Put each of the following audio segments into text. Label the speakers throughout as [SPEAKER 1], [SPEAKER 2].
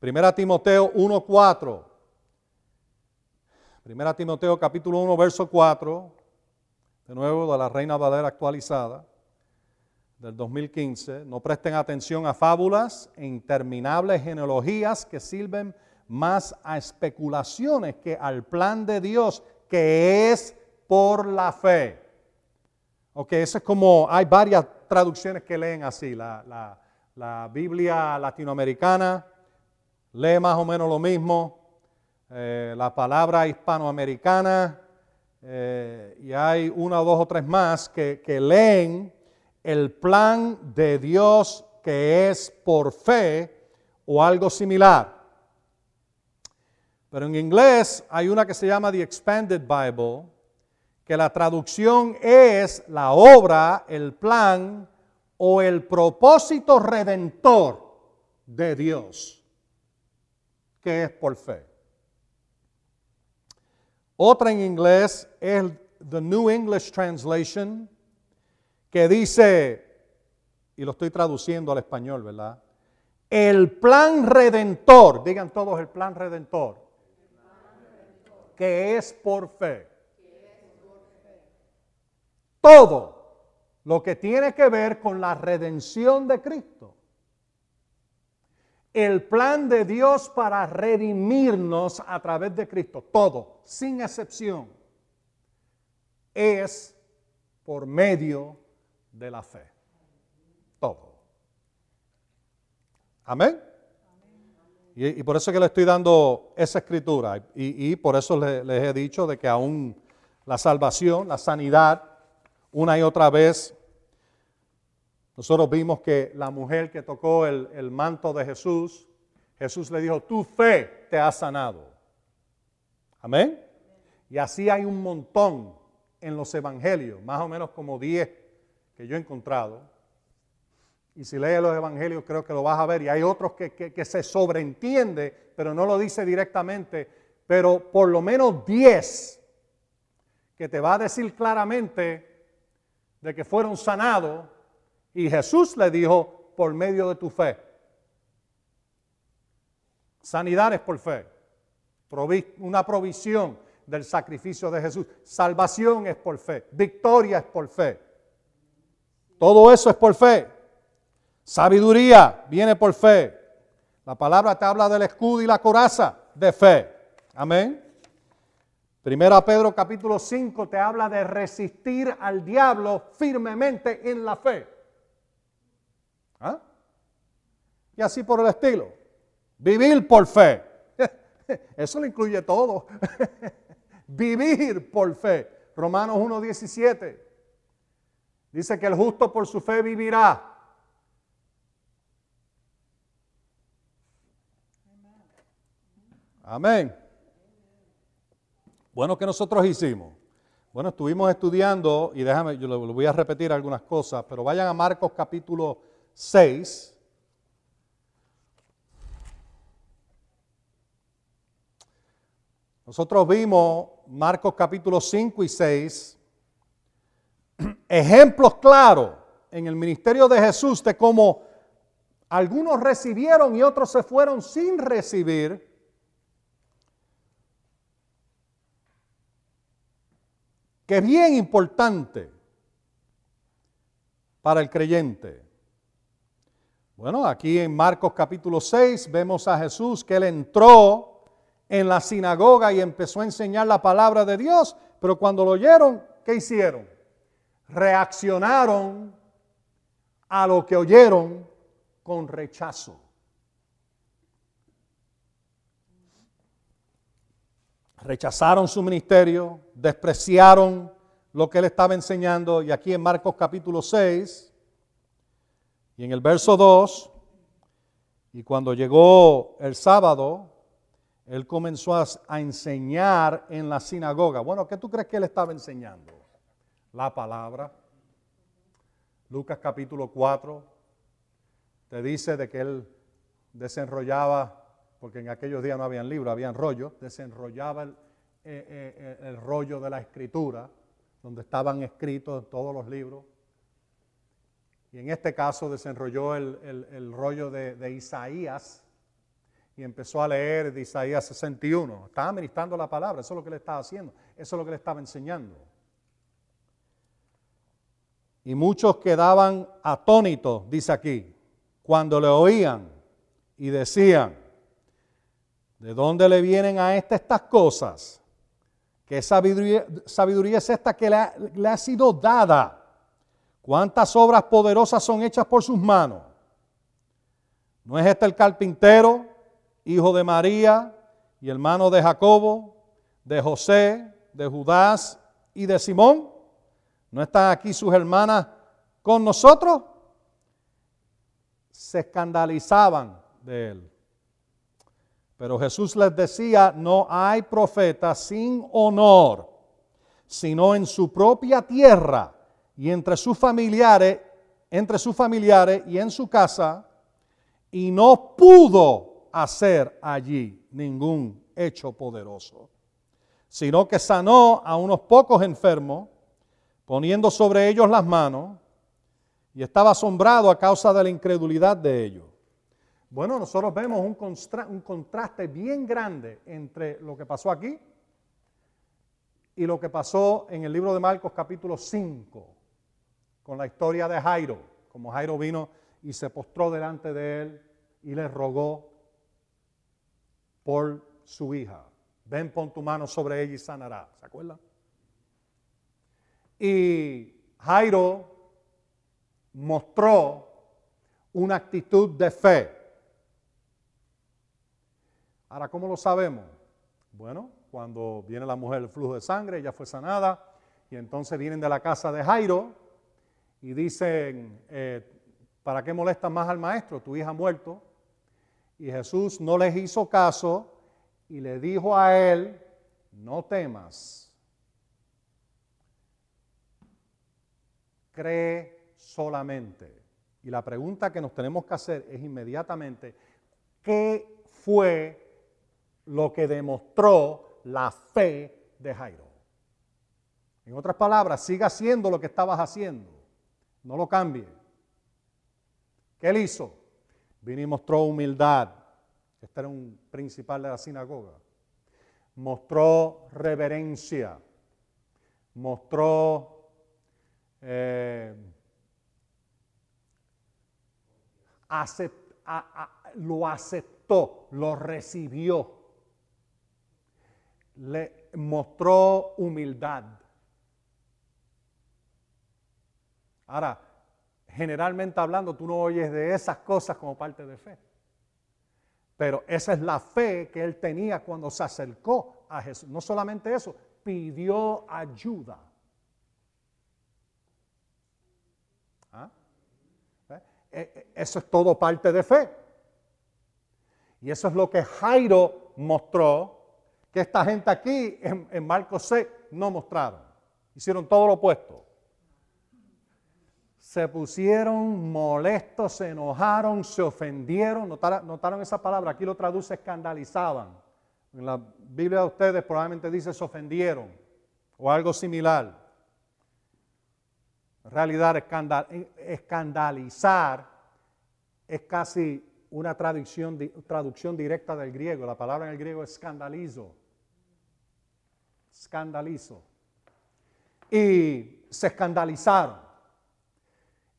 [SPEAKER 1] Primera Timoteo 1.4. Primera Timoteo capítulo 1, verso 4. De nuevo, de la Reina Valera actualizada del 2015. No presten atención a fábulas e interminables genealogías que sirven más a especulaciones que al plan de Dios, que es por la fe. Ok, eso es como, hay varias traducciones que leen así. La, Biblia latinoamericana lee más o menos lo mismo. Eh, la palabra hispanoamericana, eh, y hay una, dos o tres más que, que leen el plan de Dios que es por fe o algo similar. Pero en inglés hay una que se llama The Expanded Bible, que la traducción es la obra, el plan o el propósito redentor de Dios, que es por fe. Otra en inglés es The New English Translation, que dice, y lo estoy traduciendo al español, ¿verdad? El plan redentor, digan todos el plan redentor, que es por fe todo lo que tiene que ver con la redención de Cristo. El plan de Dios para redimirnos a través de Cristo, todo, sin excepción, es por medio de la fe. Todo. Amén. Y, por eso que le estoy dando esa escritura. Y, por eso les he dicho de que aún la salvación, la sanidad, una y otra vez nosotros vimos que la mujer que tocó el, manto de Jesús, Jesús le dijo, tu fe te ha sanado. Amén. Y así hay un montón en los evangelios, más o menos como 10 que yo he encontrado. Y si lees los evangelios creo que lo vas a ver. Y hay otros que, que se sobreentiende, pero no lo dice directamente. Pero por lo menos 10 que te va a decir claramente de que fueron sanados y Jesús le dijo por medio de tu fe. Sanidad es por fe. Una provisión del sacrificio de Jesús. Salvación es por fe. Victoria es por fe. Todo eso es por fe. Sabiduría viene por fe. La palabra te habla del escudo y la coraza de fe. Amén. Primera Pedro capítulo 5 te habla de resistir al diablo firmemente en la fe. ¿Ah? Y así por el estilo. Vivir por fe. Eso lo incluye todo. Vivir por fe. Romanos 1.17. Dice que el justo por su fe vivirá. Amén. Bueno, ¿qué nosotros hicimos? Bueno, estuvimos estudiando, y déjame, yo le voy a repetir algunas cosas, pero vayan a Marcos capítulo 6. Nosotros vimos Marcos capítulo 5 y 6, ejemplos claros en el ministerio de Jesús de cómo algunos recibieron y otros se fueron sin recibir que bien importante para el creyente. Bueno, aquí en Marcos capítulo 6 vemos a Jesús que él entró en la sinagoga y empezó a enseñar la palabra de Dios, pero cuando lo oyeron, ¿qué hicieron? Reaccionaron a lo que oyeron con rechazo. rechazaron su ministerio, despreciaron lo que él estaba enseñando. Y aquí en Marcos capítulo 6 y en el verso 2, y cuando llegó el sábado, él comenzó a, enseñar en la sinagoga. Bueno, ¿qué tú crees que él estaba enseñando? La palabra. Lucas capítulo 4 te dice de que él desenrollaba porque en aquellos días no habían libros, habían rollos, desenrollaba el, eh, eh, el, rollo de la escritura, donde estaban escritos todos los libros. Y en este caso desenrolló el, rollo de, Isaías. Y empezó a leer de Isaías 61. Estaba ministrando la palabra, eso es lo que le estaba haciendo, eso es lo que le estaba enseñando. Y muchos quedaban atónitos, dice aquí, cuando le oían y decían, ¿de dónde le vienen a este estas cosas? ¿Qué sabiduría, sabiduría es esta que le le ha sido dada? ¿Cuántas obras poderosas son hechas por sus manos? ¿No es este el carpintero, hijo de María y hermano de Jacobo, de José, de Judas y de Simón? ¿No están aquí sus hermanas con nosotros? Se escandalizaban de él. Pero Jesús les decía, no hay profeta sin honor, sino en su propia tierra y entre sus familiares, entre sus familiares y en su casa, y no pudo hacer allí ningún hecho poderoso, sino que sanó a unos pocos enfermos, poniendo sobre ellos las manos, y estaba asombrado a causa de la incredulidad de ellos. Bueno, nosotros vemos un, un contraste bien grande entre lo que pasó aquí y lo que pasó en el libro de Marcos capítulo 5, con la historia de Jairo, como Jairo vino y se postró delante de él y le rogó por su hija. Ven, pon tu mano sobre ella y sanará. ¿Se acuerdan? Y Jairo mostró una actitud de fe. Ahora, ¿cómo lo sabemos? Bueno, cuando viene la mujer del flujo de sangre, ella fue sanada, y entonces vienen de la casa de Jairo y dicen, eh, ¿para qué molestas más al maestro? Tu hija ha muerto. Y Jesús no les hizo caso y le dijo a él, no temas, cree solamente. Y la pregunta que nos tenemos que hacer es inmediatamente, ¿qué fue lo que demostró la fe de Jairo? En otras palabras, siga haciendo lo que estabas haciendo, no lo cambie. ¿Qué él hizo? Vino y mostró humildad. Este era un principal de la sinagoga. Mostró reverencia. Mostró eh, lo aceptó, lo recibió. Le mostró humildad. Ahora, generalmente hablando, tú no oyes de esas cosas como parte de fe. Pero esa es la fe que él tenía cuando se acercó a Jesús. No solamente eso, pidió ayuda. ¿Ah? ¿Eh? E, e, eso es todo parte de fe. Y eso es lo que Jairo mostró, que esta gente aquí en, en Marcos 6 no mostraron. Hicieron todo lo opuesto se pusieron molestos, se enojaron, se ofendieron. ¿Notaron, esa palabra? Aquí lo traduce escandalizaban. En la Biblia de ustedes probablemente dice se ofendieron o algo similar. En realidad, escandalizar es casi una traducción, traducción directa del griego. La palabra en el griego es escandalizo. Escandalizo. Y se escandalizaron.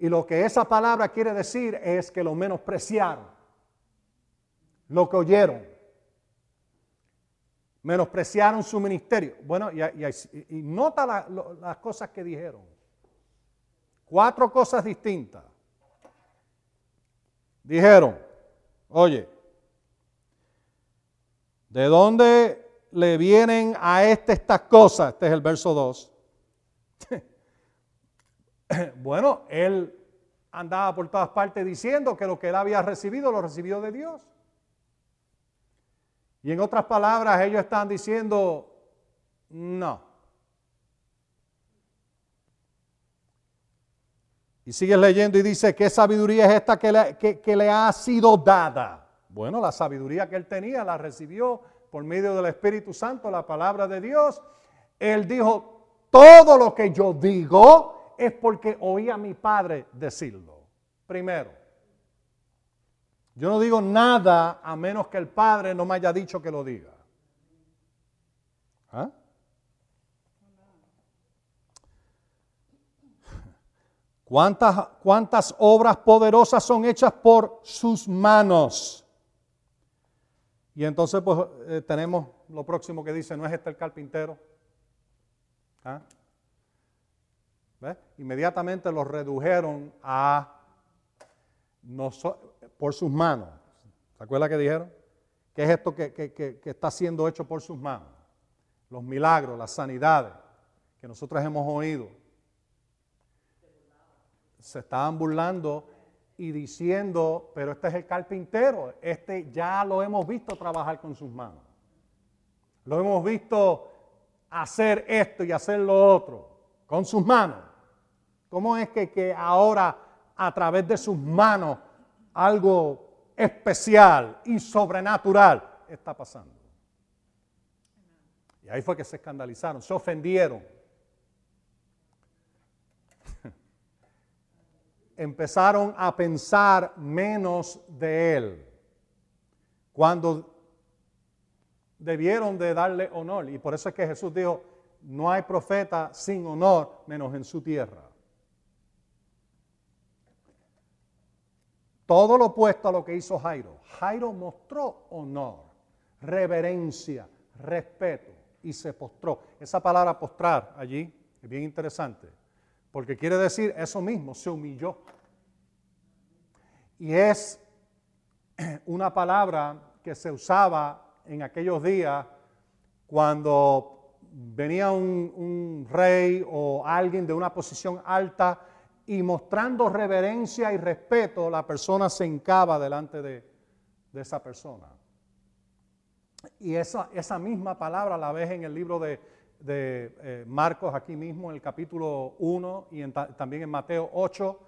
[SPEAKER 1] Y lo que esa palabra quiere decir es que lo menospreciaron, lo que oyeron, menospreciaron su ministerio. Bueno, y, nota las cosas que dijeron. Cuatro cosas distintas. Dijeron, oye, ¿de dónde le vienen a este estas cosas? Este es el verso 2. bueno, él andaba por todas partes diciendo que lo que él había recibido lo recibió de Dios. Y en otras palabras, ellos están diciendo, no. Y sigue leyendo y dice, ¿qué sabiduría es esta que le, que le ha sido dada? Bueno, la sabiduría que él tenía la recibió por medio del Espíritu Santo, la palabra de Dios. Él dijo, todo lo que yo digo, es porque oí a mi padre decirlo. Primero, Yo no digo nada a menos que el Padre no me haya dicho que lo diga. ¿Ah? ¿Cuántas, ¿Cuántas obras poderosas son hechas por sus manos? Y entonces pues eh, tenemos lo próximo que dice, ¿no es este el carpintero? ¿Ah? Inmediatamente los redujeron a por sus manos. ¿Se acuerda que dijeron? ¿Qué es esto que, que está siendo hecho por sus manos? Los milagros, las sanidades que nosotros hemos oído. Se estaban burlando y diciendo, pero este es el carpintero, este ya lo hemos visto trabajar con sus manos. Lo hemos visto hacer esto y hacer lo otro con sus manos. ¿Cómo es que, que ahora a través de sus manos algo especial y sobrenatural está pasando? Y ahí fue que se escandalizaron, se ofendieron. Empezaron a pensar menos de él. Cuando debieron de darle honor. Y por eso es que Jesús dijo, no hay profeta sin honor menos en su tierra. Todo lo opuesto a lo que hizo Jairo. Jairo mostró honor, reverencia, respeto y se postró. Esa palabra postrar allí es bien interesante, porque quiere decir eso mismo, se humilló. Y es una palabra que se usaba en aquellos días cuando venía un, rey o alguien de una posición alta y mostrando reverencia y respeto, la persona se encaba delante de, esa persona. Y esa, esa, misma palabra la ves en el libro de, eh, Marcos, aquí mismo, en el capítulo 1 y también en Mateo 8,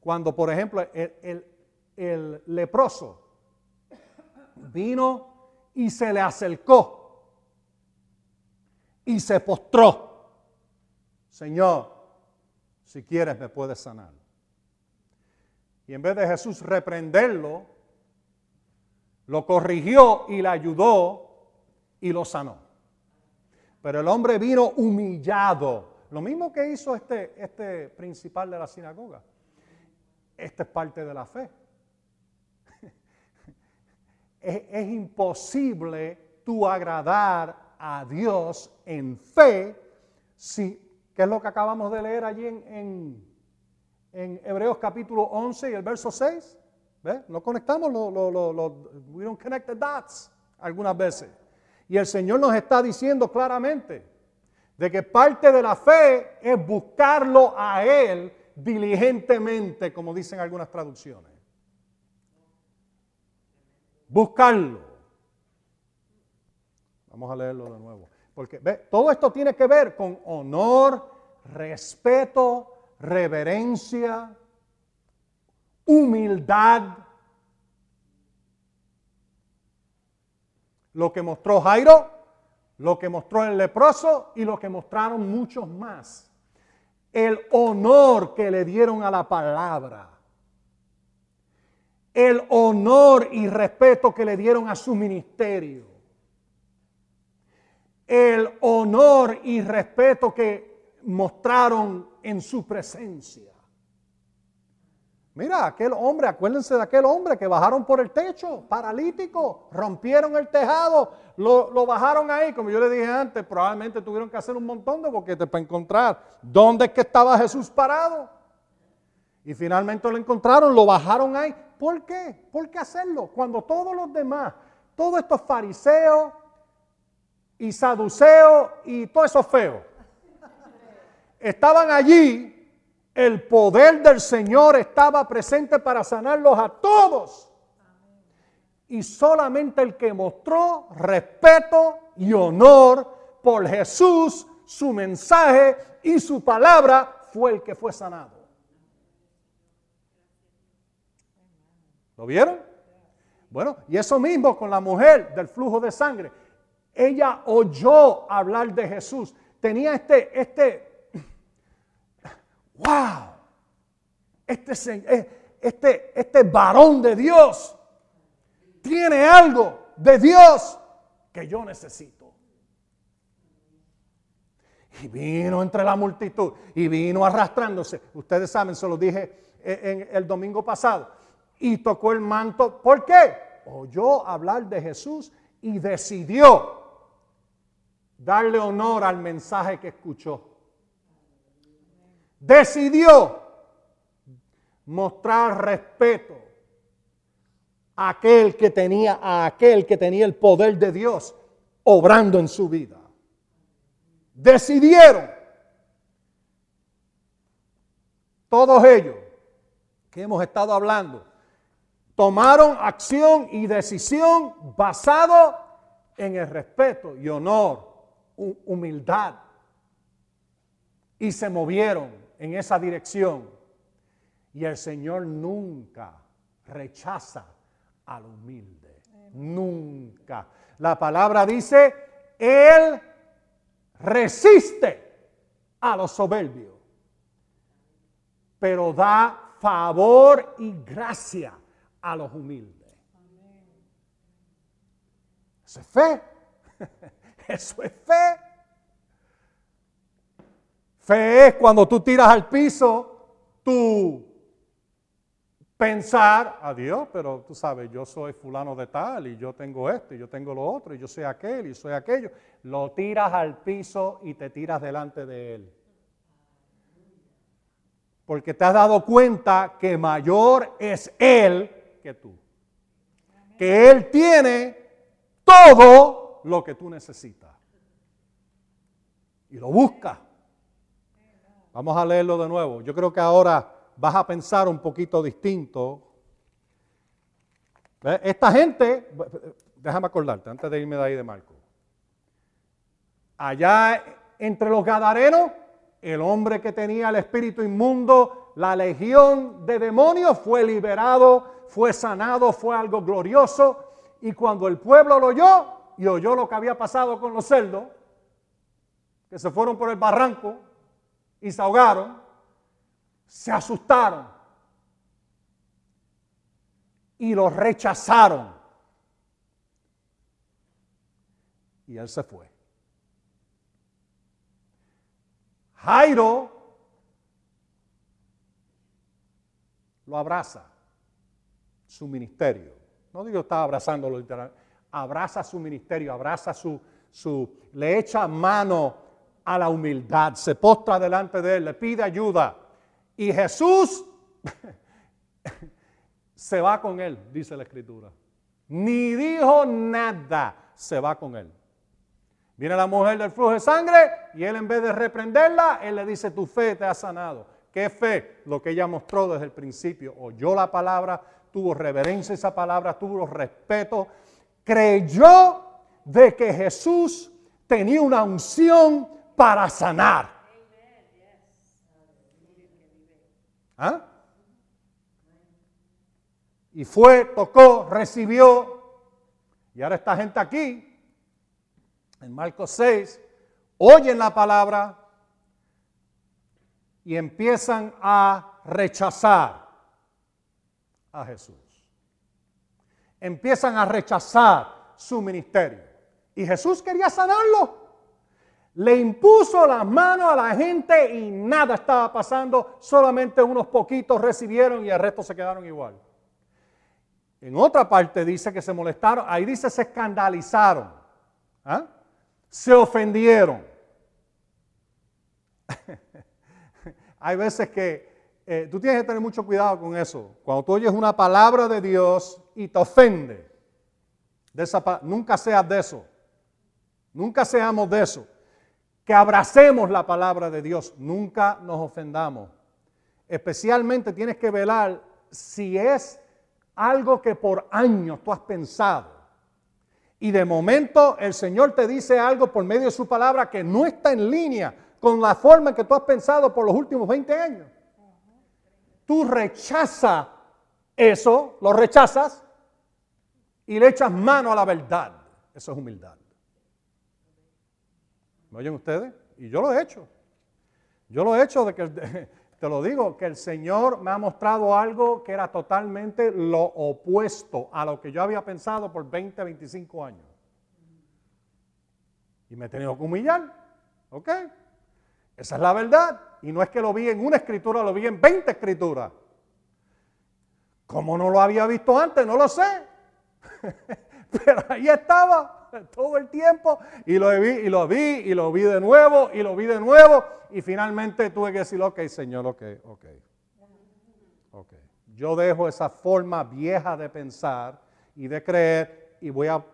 [SPEAKER 1] cuando, por ejemplo, el, el leproso vino y se le acercó y se postró. Señor, si quieres me puedes sanar. Y en vez de Jesús reprenderlo, lo corrigió y le ayudó y lo sanó. Pero el hombre vino humillado. Lo mismo que hizo este, este principal de la sinagoga. Esta es parte de la fe es, imposible tú agradar a Dios en fe si, ¿qué es lo que acabamos de leer allí en, Hebreos capítulo 11 y el verso 6? ¿Ve? No conectamos, lo, lo, dots algunas veces. Y el Señor nos está diciendo claramente de que parte de la fe es buscarlo a Él diligentemente, como dicen algunas traducciones buscarlo. Vamos a leerlo de nuevo. Porque todo esto tiene que ver con honor, respeto, reverencia, humildad. Lo que mostró Jairo, lo que mostró el leproso y lo que mostraron muchos más. El honor que le dieron a la palabra el honor y respeto que le dieron a su ministerio, el honor y respeto que mostraron en su presencia. Mira, aquel hombre, acuérdense de aquel hombre que bajaron por el techo, paralítico, rompieron el tejado, lo, bajaron ahí, como yo le dije antes, probablemente tuvieron que hacer un montón de boquetes para encontrar dónde es que estaba Jesús parado. Y finalmente lo encontraron, lo bajaron ahí. ¿Por qué? ¿Por qué hacerlo? Cuando todos los demás, todos estos fariseos y saduceos y todos esos feos, estaban allí, el poder del Señor estaba presente para sanarlos a todos. Y solamente el que mostró respeto y honor por Jesús, su mensaje y su palabra fue el que fue sanado. ¿Lo vieron? Bueno, y eso mismo con la mujer del flujo de sangre. Ella oyó hablar de Jesús. Tenía este, este, wow, este, eh, este, este varón de Dios tiene algo de Dios que yo necesito. Y vino entre la multitud y vino arrastrándose. Ustedes saben, se lo dije en el domingo pasado. Y tocó el manto. ¿Por qué? Oyó hablar de Jesús y decidió darle honor al mensaje que escuchó. Decidió mostrar respeto a aquel que tenía a aquel que tenía el poder de Dios obrando en su vida. Decidieron todos ellos que hemos estado hablando tomaron acción y decisión basado en el respeto y honor, humildad. Y se movieron en esa dirección. Y el Señor nunca rechaza al humilde. Nunca. La palabra dice, Él resiste a los soberbios, pero da favor y gracia a los humildes. Es fe. Eso es fe. Fe es cuando tú tiras al piso, tú pensar, adiós, pero tú sabes, yo soy fulano de tal y yo tengo esto y yo tengo lo otro y yo soy aquel y soy aquello. Lo tiras al piso y te tiras delante de él. Porque te has dado cuenta que mayor es él que tú. Que Él tiene todo lo que tú necesitas. Y lo busca. Vamos a leerlo de nuevo. Yo creo que ahora vas a pensar un poquito distinto. Esta gente, déjame acordarte antes de irme de ahí de Marco. Allá entre los gadarenos, el hombre que tenía el espíritu inmundo, la legión de demonios, fue liberado fue sanado, fue algo glorioso. Y cuando el pueblo lo oyó y oyó lo que había pasado con los cerdos, que se fueron por el barranco y se ahogaron, se asustaron y lo rechazaron. Y él se fue. Jairo lo abraza su ministerio. No digo está abrazándolo literal, abraza su ministerio, abraza su, su, le echa mano a la humildad, se postra delante de él, le pide ayuda. Y Jesús se va con él, dice la escritura. Ni dijo nada, se va con él. Viene la mujer del flujo de sangre y él en vez de reprenderla, él le dice, tu fe te ha sanado. ¿Qué fe? Lo que ella mostró desde el principio. Oyó la palabra, tuvo reverencia a esa palabra, tuvo respeto, creyó de que Jesús tenía una unción para sanar. ¿Ah? Y fue, tocó, recibió. Y ahora esta gente aquí, en Marcos 6, oyen la palabra y empiezan a rechazar a Jesús. Empiezan a rechazar su ministerio. Y Jesús quería sanarlo. Le impuso las manos a la gente y nada estaba pasando. Solamente unos poquitos recibieron y el resto se quedaron igual. En otra parte dice que se molestaron. Ahí dice se escandalizaron. ¿ah? Se ofendieron. Hay veces que eh, tú tienes que tener mucho cuidado con eso. Cuando tú oyes una palabra de Dios y te ofende, nunca seas de eso. Nunca seamos de eso. Que abracemos la palabra de Dios, nunca nos ofendamos. Especialmente tienes que velar si es algo que por años tú has pensado. Y de momento el Señor te dice algo por medio de su palabra que no está en línea con la forma en que tú has pensado por los últimos 20 años tú rechazas eso, lo rechazas y le echas mano a la verdad. Eso es humildad. ¿Me oyen ustedes? Y yo lo he hecho. Yo lo he hecho de que te lo digo, que el Señor me ha mostrado algo que era totalmente lo opuesto a lo que yo había pensado por 20, 25 años. Y me he tenido que humillar. ¿Ok? Esa es la verdad. Y no es que lo vi en una escritura, lo vi en 20 escrituras. Como no lo había visto antes, no lo sé. Pero ahí estaba todo el tiempo y lo vi y lo vi y lo vi de nuevo y lo vi de nuevo y finalmente tuve que decir, ok, Señor, ok, ok. Ok. Yo dejo esa forma vieja de pensar y de creer y voy a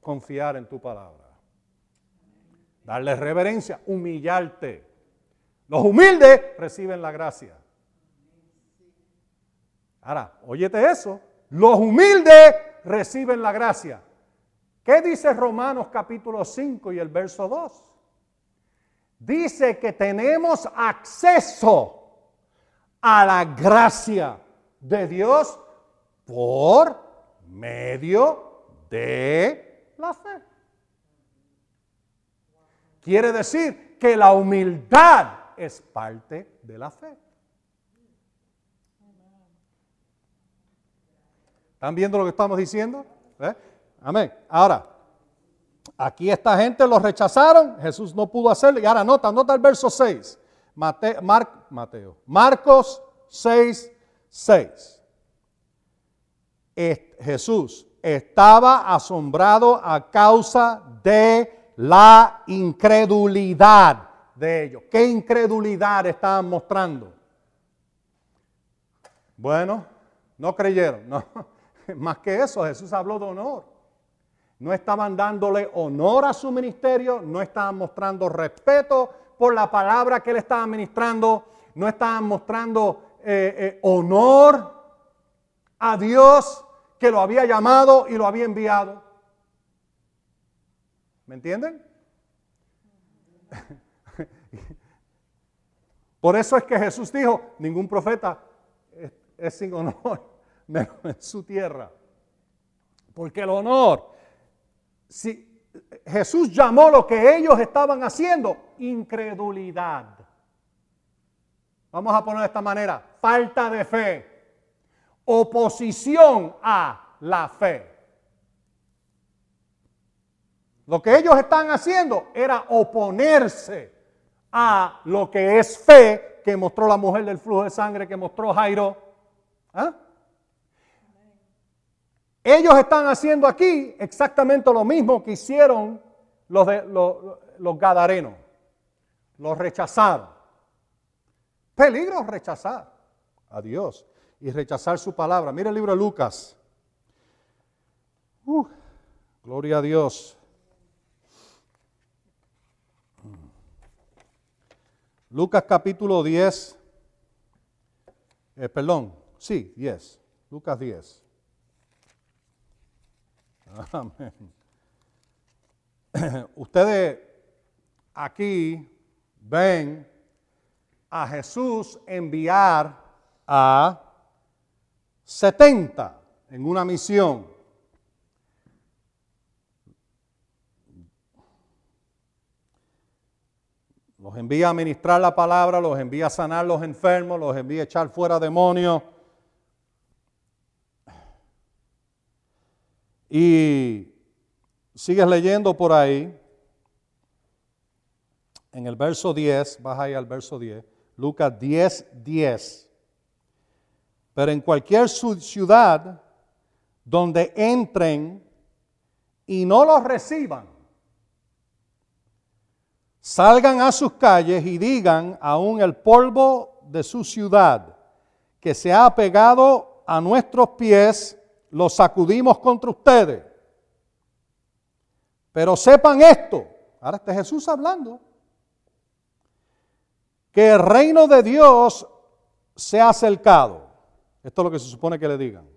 [SPEAKER 1] confiar en tu palabra. Darle reverencia, humillarte. Los humildes reciben la gracia. Ahora, óyete eso. Los humildes reciben la gracia. ¿Qué dice Romanos capítulo 5 y el verso 2? Dice que tenemos acceso a la gracia de Dios por medio de la fe. Quiere decir que la humildad es parte de la fe. ¿Están viendo lo que estamos diciendo? ¿Eh? Amén. Ahora, aquí esta gente lo rechazaron, Jesús no pudo hacerlo. Y ahora nota, nota el verso 6. Mateo, Marcos 6, 6. Jesús estaba asombrado a causa de la incredulidad de ellos. ¿Qué incredulidad estaban mostrando? Bueno, no creyeron, no. Más que eso, Jesús habló de honor. No estaban dándole honor a su ministerio, no estaban mostrando respeto por la palabra que él estaba ministrando, no estaban mostrando eh, eh, honor a Dios que lo había llamado y lo había enviado. ¿Me entienden? Por eso es que Jesús dijo, ningún profeta es sin honor menos en su tierra. Porque el honor, si Jesús llamó lo que ellos estaban haciendo incredulidad. Vamos a poner de esta manera, falta de fe, oposición a la fe. Lo que ellos están haciendo era oponerse a lo que es fe que mostró la mujer del flujo de sangre, que mostró Jairo. ¿Ah? Ellos están haciendo aquí exactamente lo mismo que hicieron los, de, los, gadarenos. Los rechazaron. Peligro rechazar a Dios y rechazar su palabra. Mira el libro de Lucas. Gloria a Dios. Lucas capítulo 10. Eh, perdón, sí, 10. Lucas 10. Amén. Ustedes aquí ven a Jesús enviar a 70 en una misión. Los envía a ministrar la palabra, los envía a sanar los enfermos, los envía a echar fuera demonios Y sigues leyendo por ahí, en el verso 10, vas ahí al verso 10, Lucas 10, 10. Pero en cualquier ciudad donde entren y no los reciban, salgan a sus calles y digan aún el polvo de su ciudad que se ha pegado a nuestros pies los sacudimos contra ustedes. Pero sepan esto, ahora está Jesús hablando, que el reino de Dios se ha acercado. Esto es lo que se supone que le digan.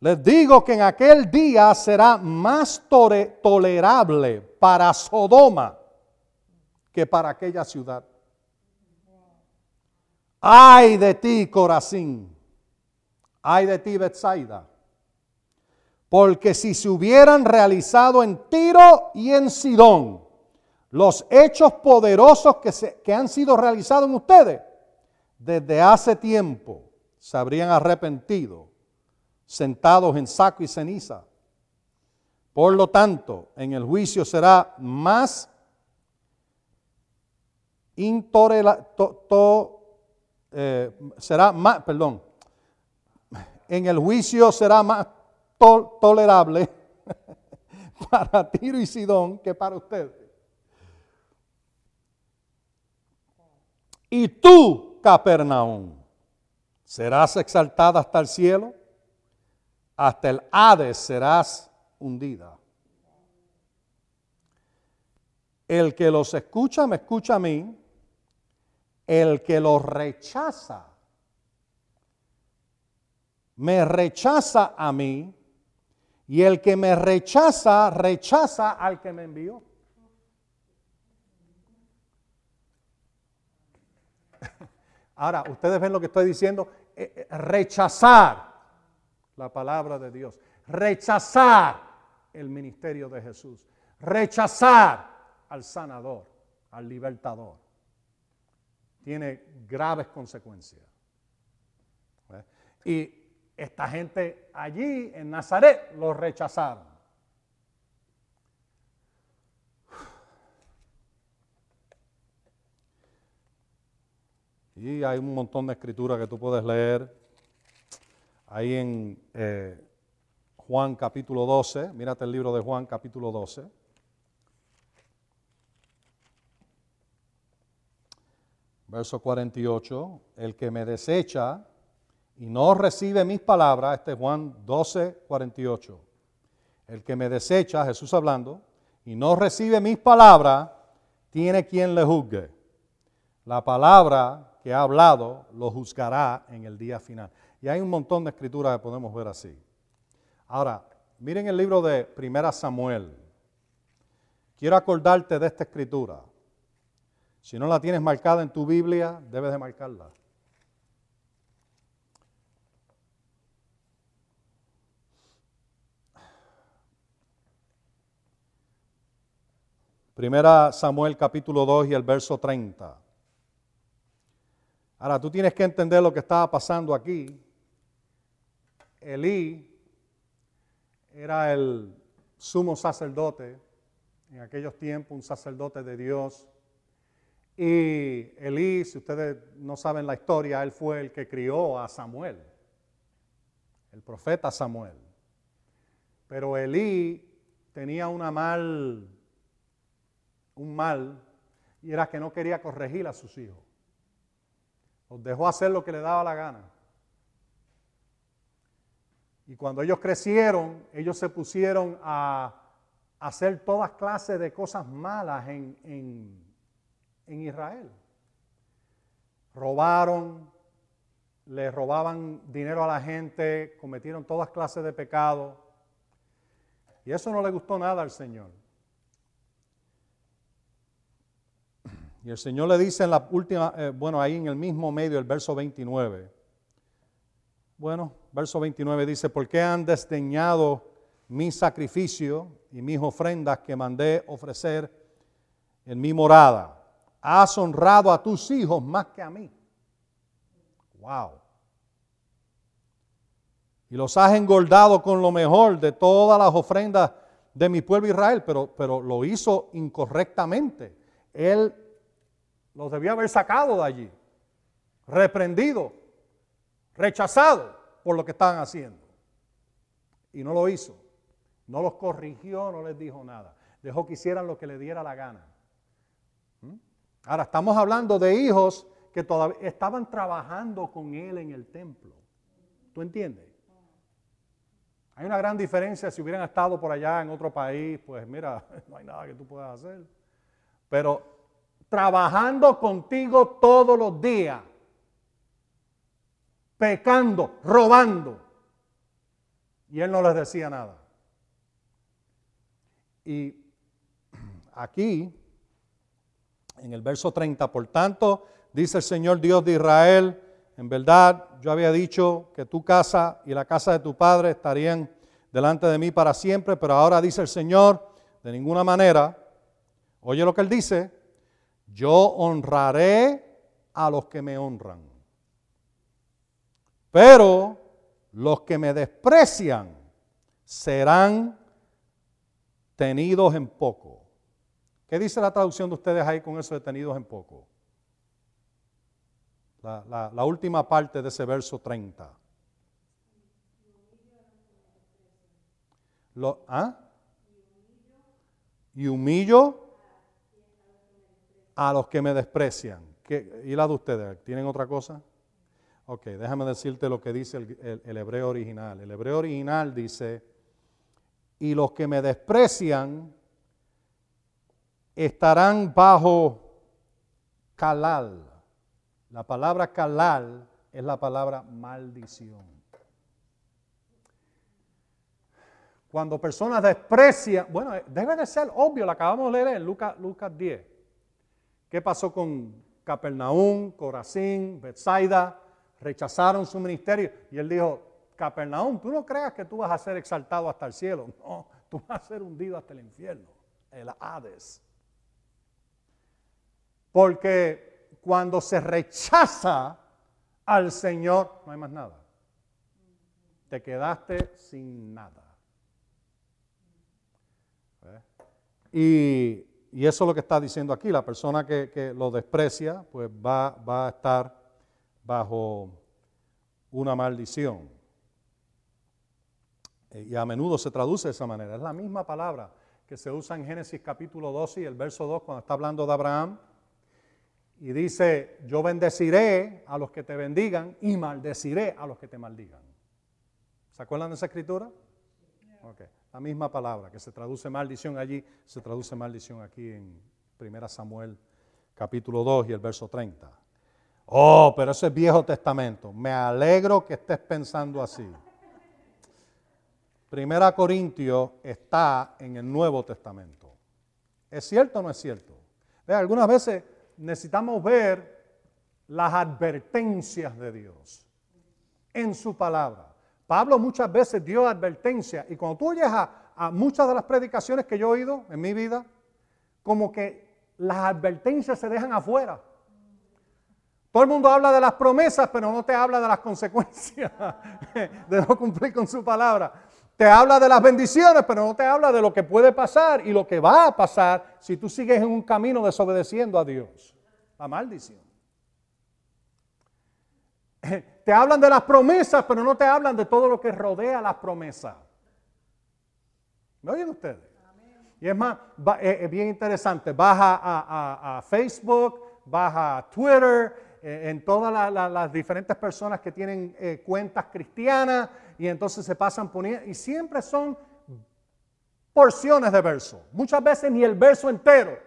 [SPEAKER 1] Les digo que en aquel día será más tolerable para Sodoma que para aquella ciudad. Ay de ti, Corazín. Ay de ti, Bethsaida. Porque si se hubieran realizado en Tiro y en Sidón los hechos poderosos que, se, que han sido realizados en ustedes, desde hace tiempo se habrían arrepentido, sentados en saco y ceniza. Por lo tanto, en el juicio será más intolerable, eh, será más, perdón, en el juicio será más tolerable para Tiro y Sidón que para ustedes. Y tú, Capernaum, serás exaltada hasta el cielo, hasta el Hades serás hundida. El que los escucha, me escucha a mí. El que los rechaza, me rechaza a mí. Y el que me rechaza, rechaza al que me envió. Ahora, ustedes ven lo que estoy diciendo. Eh, eh, rechazar la palabra de Dios. Rechazar el ministerio de Jesús. Rechazar al sanador, al libertador. Tiene graves consecuencias. Y esta gente allí en Nazaret lo rechazaron. Y hay un montón de escritura que tú puedes leer ahí en eh, Juan capítulo 12. Mírate el libro de Juan capítulo 12. Verso 48. El que me desecha y no recibe mis palabras, este es Juan 12, 48. El que me desecha, Jesús hablando, y no recibe mis palabras, tiene quien le juzgue. La palabra que ha hablado lo juzgará en el día final. Y hay un montón de escrituras que podemos ver así. Ahora, miren el libro de Primera Samuel. Quiero acordarte de esta escritura. Si no la tienes marcada en tu Biblia, debes de marcarla. Primera Samuel capítulo 2 y el verso 30. Ahora tú tienes que entender lo que estaba pasando aquí. Elí era el sumo sacerdote en aquellos tiempos, un sacerdote de Dios. Y Elí, si ustedes no saben la historia, él fue el que crió a Samuel, el profeta Samuel. Pero Elí tenía una mal un mal y era que no quería corregir a sus hijos. Los dejó hacer lo que le daba la gana. Y cuando ellos crecieron, ellos se pusieron a hacer todas clases de cosas malas en, en Israel. Robaron, le robaban dinero a la gente, cometieron todas clases de pecados. Y eso no le gustó nada al Señor. Y el Señor le dice en la última, eh, bueno, ahí en el mismo medio, el verso 29. Bueno, verso 29 dice, ¿por qué han desdeñado mi sacrificio y mis ofrendas que mandé ofrecer en mi morada? Has honrado a tus hijos más que a mí. Wow. Y los has engordado con lo mejor de todas las ofrendas de mi pueblo Israel, pero, pero lo hizo incorrectamente. Él los debía haber sacado de allí, reprendido, rechazado por lo que estaban haciendo. Y no lo hizo. No los corrigió, no les dijo nada. Dejó que hicieran lo que le diera la gana. ¿Mm? Ahora estamos hablando de hijos que todavía estaban trabajando con él en el templo. ¿Tú entiendes? Hay una gran diferencia si hubieran estado por allá en otro país, pues mira, no hay nada que tú puedas hacer. Pero trabajando contigo todos los días, pecando, robando. Y él no les decía nada. Y aquí, en el verso 30, por tanto, dice el Señor Dios de Israel, en verdad yo había dicho que tu casa y la casa de tu padre estarían delante de mí para siempre, pero ahora dice el Señor, de ninguna manera, Oye lo que él dice, yo honraré a los que me honran. Pero los que me desprecian serán tenidos en poco. ¿Qué dice la traducción de ustedes ahí con eso de tenidos en poco? La, última parte de ese verso 30. Lo, ¿ah? Y humillo a los que me desprecian. ¿Y la de ustedes? ¿Tienen otra cosa? Ok, déjame decirte lo que dice el, hebreo original. El hebreo original dice, y los que me desprecian estarán bajo calal. La palabra calal es la palabra maldición. Cuando personas desprecian, bueno, debe de ser obvio, lo acabamos de leer en Lucas, Lucas 10. ¿Qué pasó con Capernaum, Corazín, Bethsaida? Rechazaron su ministerio y él dijo, Capernaum, tú no creas que tú vas a ser exaltado hasta el cielo. No, tú vas a ser hundido hasta el infierno, el Hades. Porque cuando se rechaza al Señor, no hay más nada. Te quedaste sin nada. Y y eso es lo que está diciendo aquí. La persona que, lo desprecia, pues va, va, a estar bajo una maldición. Eh, y a menudo se traduce de esa manera. Es la misma palabra que se usa en Génesis capítulo 12 y el verso 2 cuando está hablando de Abraham. Y dice, yo bendeciré a los que te bendigan y maldeciré a los que te maldigan. ¿Se acuerdan de esa escritura? La misma palabra que se traduce maldición allí, se traduce maldición aquí en 1 Samuel capítulo 2 y el verso 30. Oh, pero eso es Viejo Testamento. Me alegro que estés pensando así. Primera Corintios está en el Nuevo Testamento. ¿Es cierto o no es cierto? algunas veces necesitamos ver las advertencias de Dios en su palabra. Pablo muchas veces dio advertencia y cuando tú oyes a, muchas de las predicaciones que yo he oído en mi vida, como que las advertencias se dejan afuera. Todo el mundo habla de las promesas, pero no te habla de las consecuencias de no cumplir con su palabra. Te habla de las bendiciones, pero no te habla de lo que puede pasar y lo que va a pasar si tú sigues en un camino desobedeciendo a Dios. La maldición. Te hablan de las promesas, pero no te hablan de todo lo que rodea las promesas. ¿Me oyen ustedes? Y es más, eh, es bien interesante. Baja a, Facebook, baja a Twitter, eh, en todas las diferentes personas que tienen eh, cuentas cristianas y entonces se pasan poniendo, y siempre son porciones de verso. Muchas veces ni el verso entero.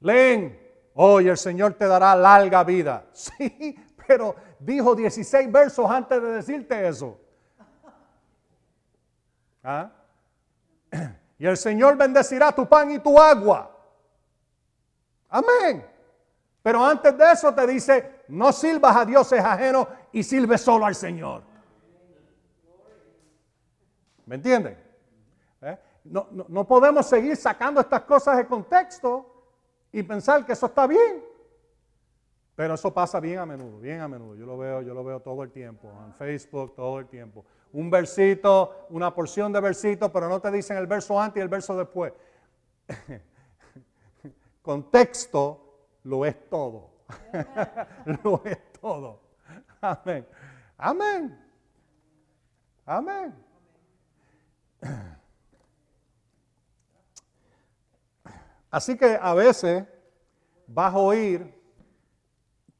[SPEAKER 1] Leen Hoy el Señor te dará larga vida. Sí, pero dijo 16 versos antes de decirte eso. ¿Ah? Y el Señor bendecirá tu pan y tu agua. Amén. Pero antes de eso te dice, no sirvas a dioses ajenos y sirve solo al Señor. ¿Me entienden? ¿Eh? No, no podemos seguir sacando estas cosas de contexto y pensar que eso está bien. Pero eso pasa bien a menudo, bien a menudo. Yo lo veo, yo lo veo todo el tiempo, en Facebook todo el tiempo. Un versito, una porción de versito, pero no te dicen el verso antes y el verso después. Contexto lo es todo. lo es todo. Amén. Amén. Amén. Así que a veces vas a oír,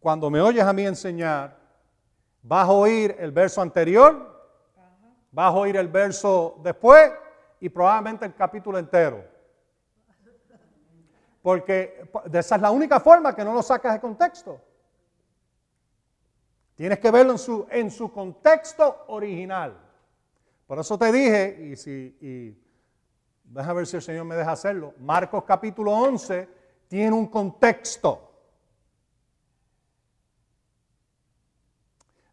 [SPEAKER 1] cuando me oyes a mí enseñar, vas a oír el verso anterior, vas a oír el verso después y probablemente el capítulo entero. Porque esa es la única forma que no lo sacas de contexto. Tienes que verlo en su, en su contexto original. Por eso te dije, y si Deja ver si el Señor me deja hacerlo. Marcos capítulo 11 tiene un contexto.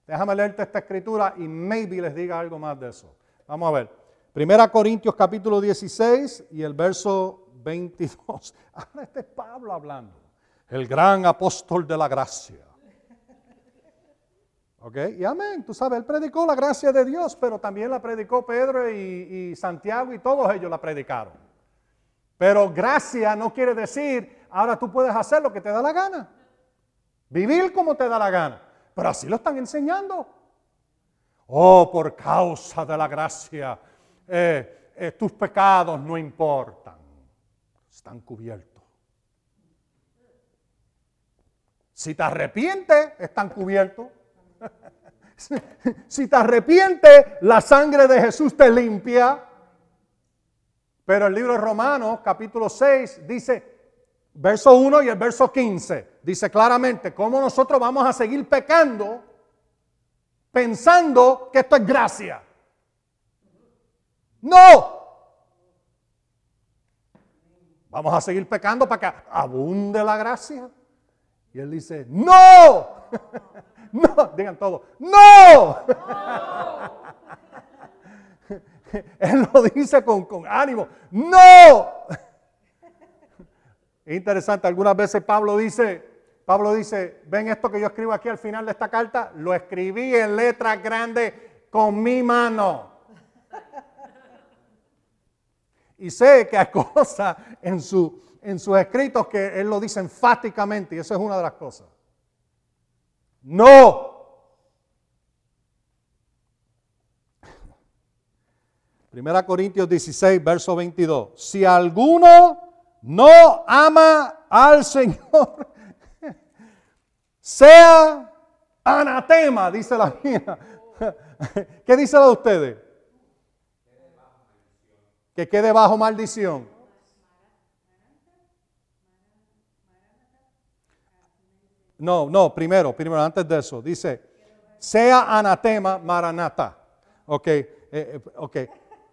[SPEAKER 1] Déjame leerte esta escritura y maybe les diga algo más de eso. Vamos a ver. Primera Corintios capítulo 16 y el verso 22. Ahora este es Pablo hablando, el gran apóstol de la gracia. ¿Ok? Y amén, tú sabes, él predicó la gracia de Dios, pero también la predicó Pedro y, Santiago y todos ellos la predicaron. Pero gracia no quiere decir, ahora tú puedes hacer lo que te da la gana. Vivir como te da la gana. Pero así lo están enseñando. Oh, por causa de la gracia, eh, eh, tus pecados no importan. Están cubiertos. Si te arrepientes, están cubiertos. si te arrepientes, la sangre de Jesús te limpia. Pero el libro de Romanos, capítulo 6, dice, verso 1 y el verso 15, dice claramente cómo nosotros vamos a seguir pecando pensando que esto es gracia. No. Vamos a seguir pecando para que abunde la gracia. Y él dice, no. no, digan todo, no. él lo dice con, ánimo, no. Es interesante, algunas veces Pablo dice, Pablo dice, ven esto que yo escribo aquí al final de esta carta, lo escribí en letras grandes con mi mano. Y sé que hay cosas en, su, en sus escritos que él lo dice enfáticamente y eso es una de las cosas. No. Primera Corintios 16, verso 22. Si alguno no ama al Señor, sea anatema, dice la mía. ¿Qué dice la de ustedes? Que quede bajo maldición. No, no, primero, primero, antes de eso, dice, sea anatema maranata. Ok, eh, eh, ok.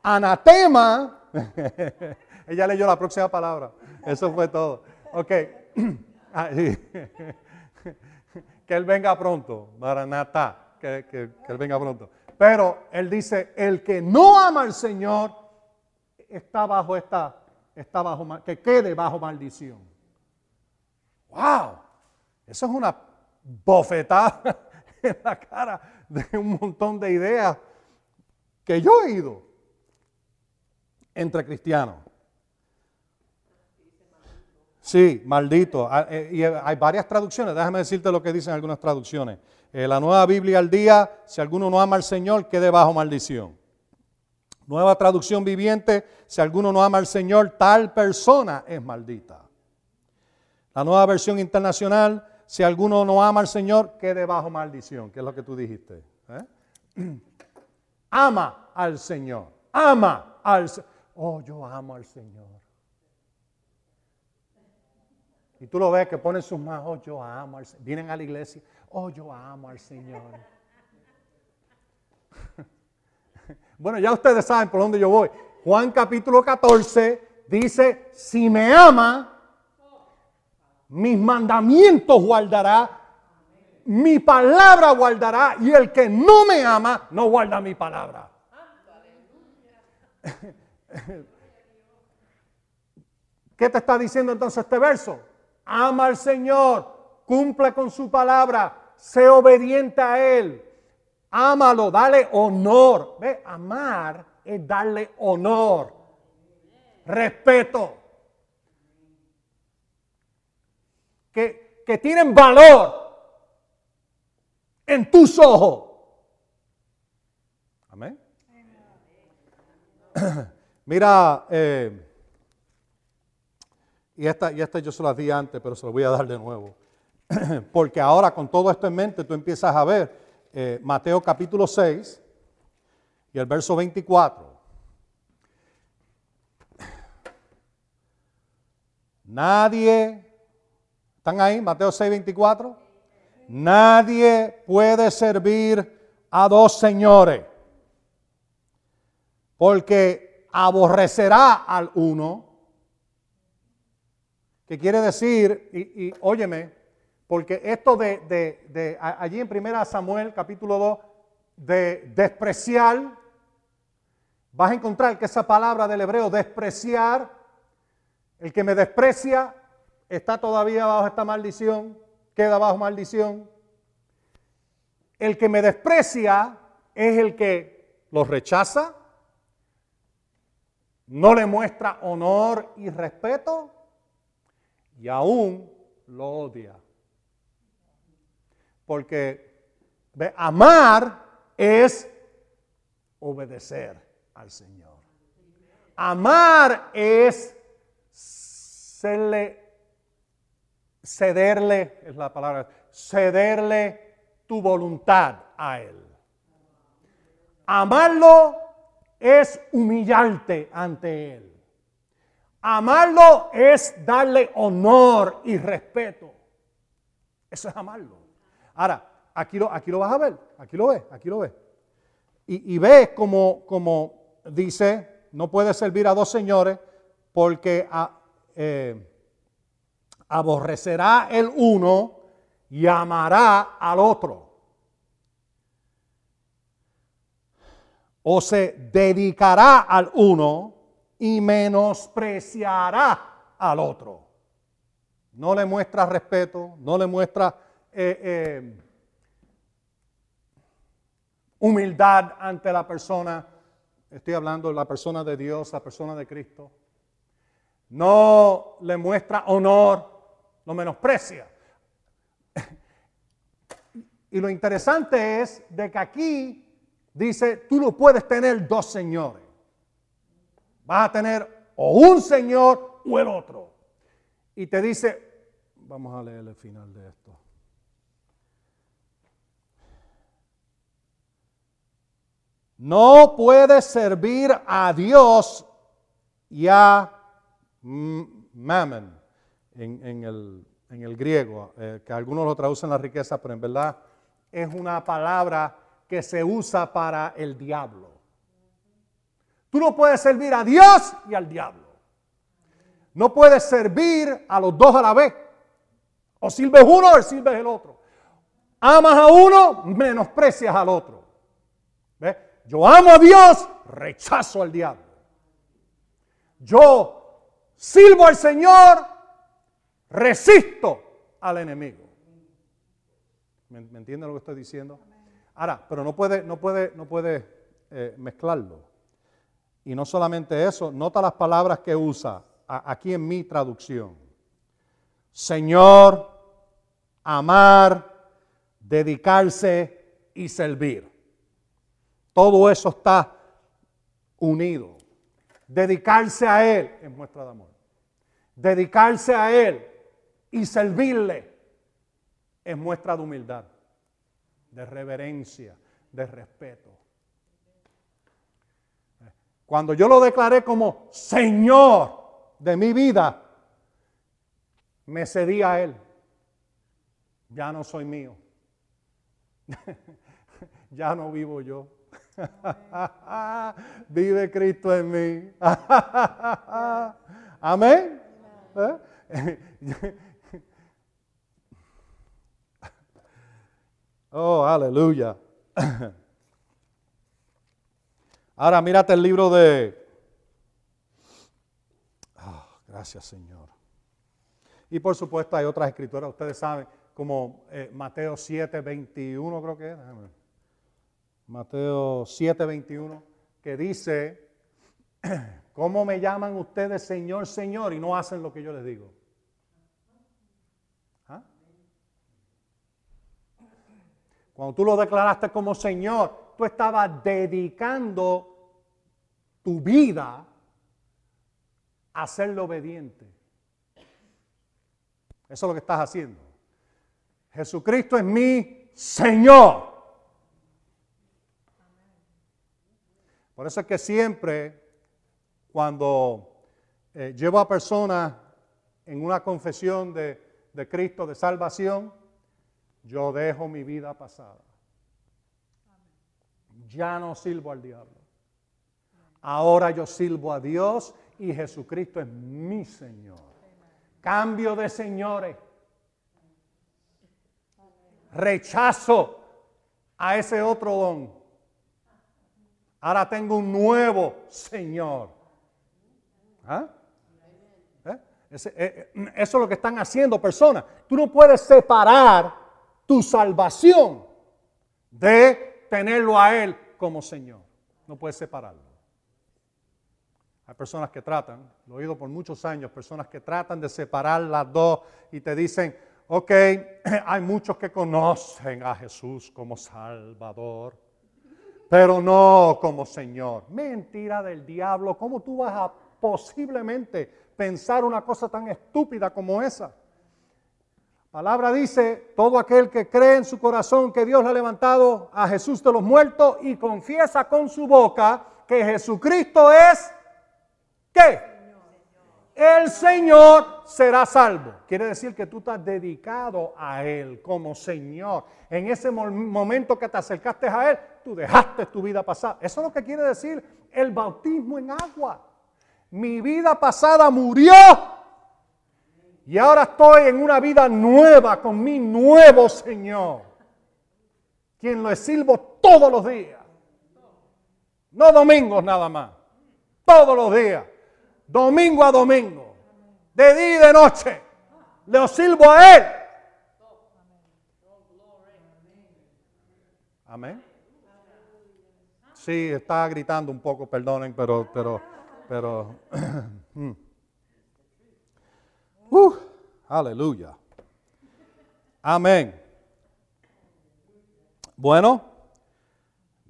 [SPEAKER 1] Anatema, ella leyó la próxima palabra, eso fue todo. Ok, ah, que Él venga pronto, Maranatá, que, que, Él venga pronto. Pero Él dice, el que no ama al Señor está bajo esta, está bajo, que quede bajo maldición. ¡Wow! Eso es una bofetada en la cara de un montón de ideas que yo he oído entre cristianos. Sí, maldito. Ah, eh, y hay varias traducciones. Déjame decirte lo que dicen algunas traducciones. Eh, la nueva Biblia al día, si alguno no ama al Señor, quede bajo maldición. Nueva traducción viviente, si alguno no ama al Señor, tal persona es maldita. La nueva versión internacional, si alguno no ama al Señor, quede bajo maldición, que es lo que tú dijiste. ¿eh? Ama al Señor. Ama al Señor. Oh, yo amo al Señor. Y tú lo ves que ponen sus manos, oh, yo amo al Señor. Vienen a la iglesia, oh, yo amo al Señor. bueno, ya ustedes saben por dónde yo voy. Juan capítulo 14 dice, si me ama, mis mandamientos guardará, mi palabra guardará, y el que no me ama, no guarda mi palabra. ¿Qué te está diciendo entonces este verso? ama al Señor, cumple con su palabra, sé obediente a Él, ámalo, dale honor. Ve, amar es darle honor, respeto, que, que tienen valor en tus ojos. Amén. Mira, eh, y esta, y esta yo se las di antes, pero se las voy a dar de nuevo. Porque ahora con todo esto en mente tú empiezas a ver eh, Mateo capítulo 6 y el verso 24. Nadie, ¿están ahí? Mateo 6, 24. Nadie puede servir a dos señores, porque aborrecerá al uno que quiere decir, y, óyeme, porque esto de, allí en 1 Samuel capítulo 2, de despreciar vas a encontrar que esa palabra del hebreo despreciar, el que me desprecia está todavía bajo esta maldición, queda bajo maldición. El que me desprecia es el que lo rechaza, no le muestra honor y respeto y aún lo odia. Porque amar es obedecer al Señor. Amar es serle, cederle, es la palabra, cederle tu voluntad a Él. Amarlo es humillarte ante Él. Amarlo es darle honor y respeto. Eso es amarlo. Ahora, aquí lo, aquí lo vas a ver, aquí lo ves, aquí lo ves. Y, ves como, como dice, no puede servir a dos señores porque eh, aborrecerá el uno y amará al otro. O se dedicará al uno y menospreciará al otro. No le muestra respeto, no le muestra eh, eh, humildad ante la persona. Estoy hablando de la persona de Dios, la persona de Cristo. No le muestra honor, lo menosprecia. Y lo interesante es de que aquí dice, tú no puedes tener dos señores. Vas a tener o un Señor o el otro. Y te dice, vamos a leer el final de esto. No puedes servir a Dios y a mammon en, el, griego, eh, que algunos lo traducen la riqueza, pero en verdad es una palabra que se usa para el diablo. Tú no puedes servir a Dios y al diablo. No puedes servir a los dos a la vez. O sirves uno o sirves el otro. Amas a uno, menosprecias al otro. Yo amo a Dios, rechazo al diablo. Yo sirvo al Señor, resisto al enemigo. ¿Me, entienden lo que estoy diciendo? Ahora, pero no puede, no puede, no puede eh, mezclarlo. Y no solamente eso, nota las palabras que usa aquí en mi traducción. Señor, amar, dedicarse y servir. Todo eso está unido. Dedicarse a Él es muestra de amor. Dedicarse a Él y servirle es muestra de humildad, de reverencia, de respeto. Cuando yo lo declaré como Señor de mi vida, me cedí a Él. Ya no soy mío. ya no vivo yo. Vive Cristo en mí. Amén. ¿Eh? oh, aleluya. Ahora mírate el libro de... Ah, gracias Señor. Y por supuesto hay otras escrituras, ustedes saben, como eh, Mateo 7, 21 creo que es. Mateo 7, 21, que dice, ¿cómo me llaman ustedes Señor, Señor y no hacen lo que yo les digo? ¿Ah? Cuando tú lo declaraste como Señor, tú estabas dedicando tu vida a serle obediente. Eso es lo que estás haciendo. Jesucristo es mi Señor. Por eso es que siempre cuando eh, llevo a personas en una confesión de, de Cristo, de salvación, yo dejo mi vida pasada. Ya no sirvo al diablo. Ahora yo sirvo a Dios y Jesucristo es mi Señor. Cambio de señores. Rechazo a ese otro don. Ahora tengo un nuevo Señor. ¿Ah? ¿Eh? Eh, eh, eso es lo que están haciendo personas. Tú no puedes separar tu salvación de tenerlo a Él como Señor. No puedes separarlo. Hay personas que tratan, lo he oído por muchos años, personas que tratan de separar las dos y te dicen, ok, hay muchos que conocen a Jesús como Salvador, pero no como Señor. Mentira del diablo, ¿cómo tú vas a posiblemente pensar una cosa tan estúpida como esa? La palabra dice, todo aquel que cree en su corazón que Dios le ha levantado a Jesús de los muertos y confiesa con su boca que Jesucristo es ¿Qué? El Señor será salvo. Quiere decir que tú estás dedicado a Él como Señor. En ese momento que te acercaste a Él, tú dejaste tu vida pasada. Eso es lo que quiere decir el bautismo en agua. Mi vida pasada murió. Y ahora estoy en una vida nueva con mi nuevo Señor. Quien lo sirvo todos los días. No domingos nada más. Todos los días domingo a domingo, de día y de noche. Le sirvo a Él. Amén. Sí, está gritando un poco, perdonen, pero, pero, pero. Mm. uh, aleluya. Amén. Bueno,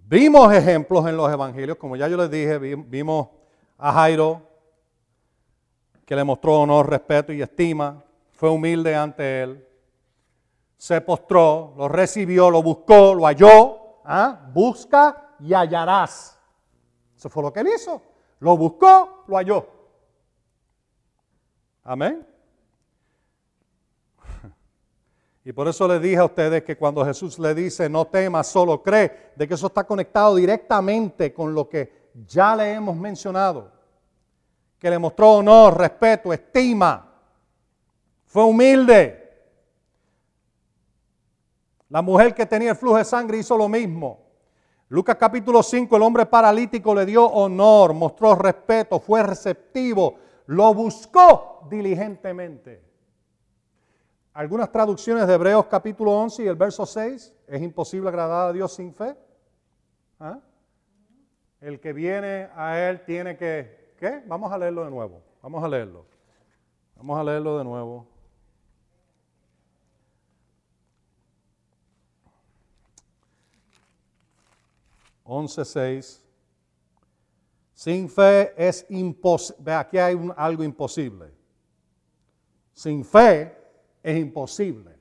[SPEAKER 1] vimos ejemplos en los evangelios, como ya yo les dije, vimos a Jairo que le mostró honor, respeto y estima, fue humilde ante él, se postró, lo recibió, lo buscó, lo halló. ¿ah? Busca y hallarás. Eso fue lo que él hizo. Lo buscó, lo halló. Amén. Y por eso le dije a ustedes que cuando Jesús le dice no temas, solo cree, de que eso está conectado directamente con lo que ya le hemos mencionado que le mostró honor, respeto, estima. Fue humilde. La mujer que tenía el flujo de sangre hizo lo mismo. Lucas capítulo 5, el hombre paralítico le dio honor, mostró respeto, fue receptivo, lo buscó diligentemente. Algunas traducciones de Hebreos capítulo 11 y el verso 6, es imposible agradar a Dios sin fe. ¿Ah? El que viene a Él tiene que Vamos a leerlo de nuevo. Vamos a leerlo. Vamos a leerlo de nuevo. Once seis. Sin fe es imposible. Ve, aquí hay algo imposible. Sin fe es imposible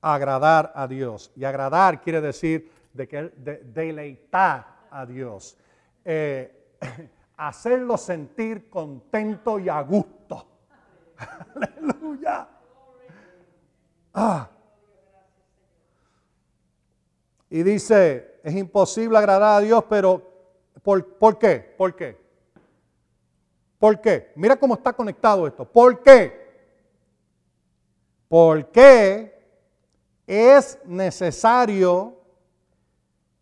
[SPEAKER 1] agradar a Dios. Y agradar quiere decir de que deleitar a Dios. Eh, hacerlo sentir contento y a gusto. Aleluya. Ah. Y dice, es imposible agradar a Dios, pero ¿por, ¿por qué? ¿Por qué? ¿Por qué? Mira cómo está conectado esto. ¿Por qué? Porque es necesario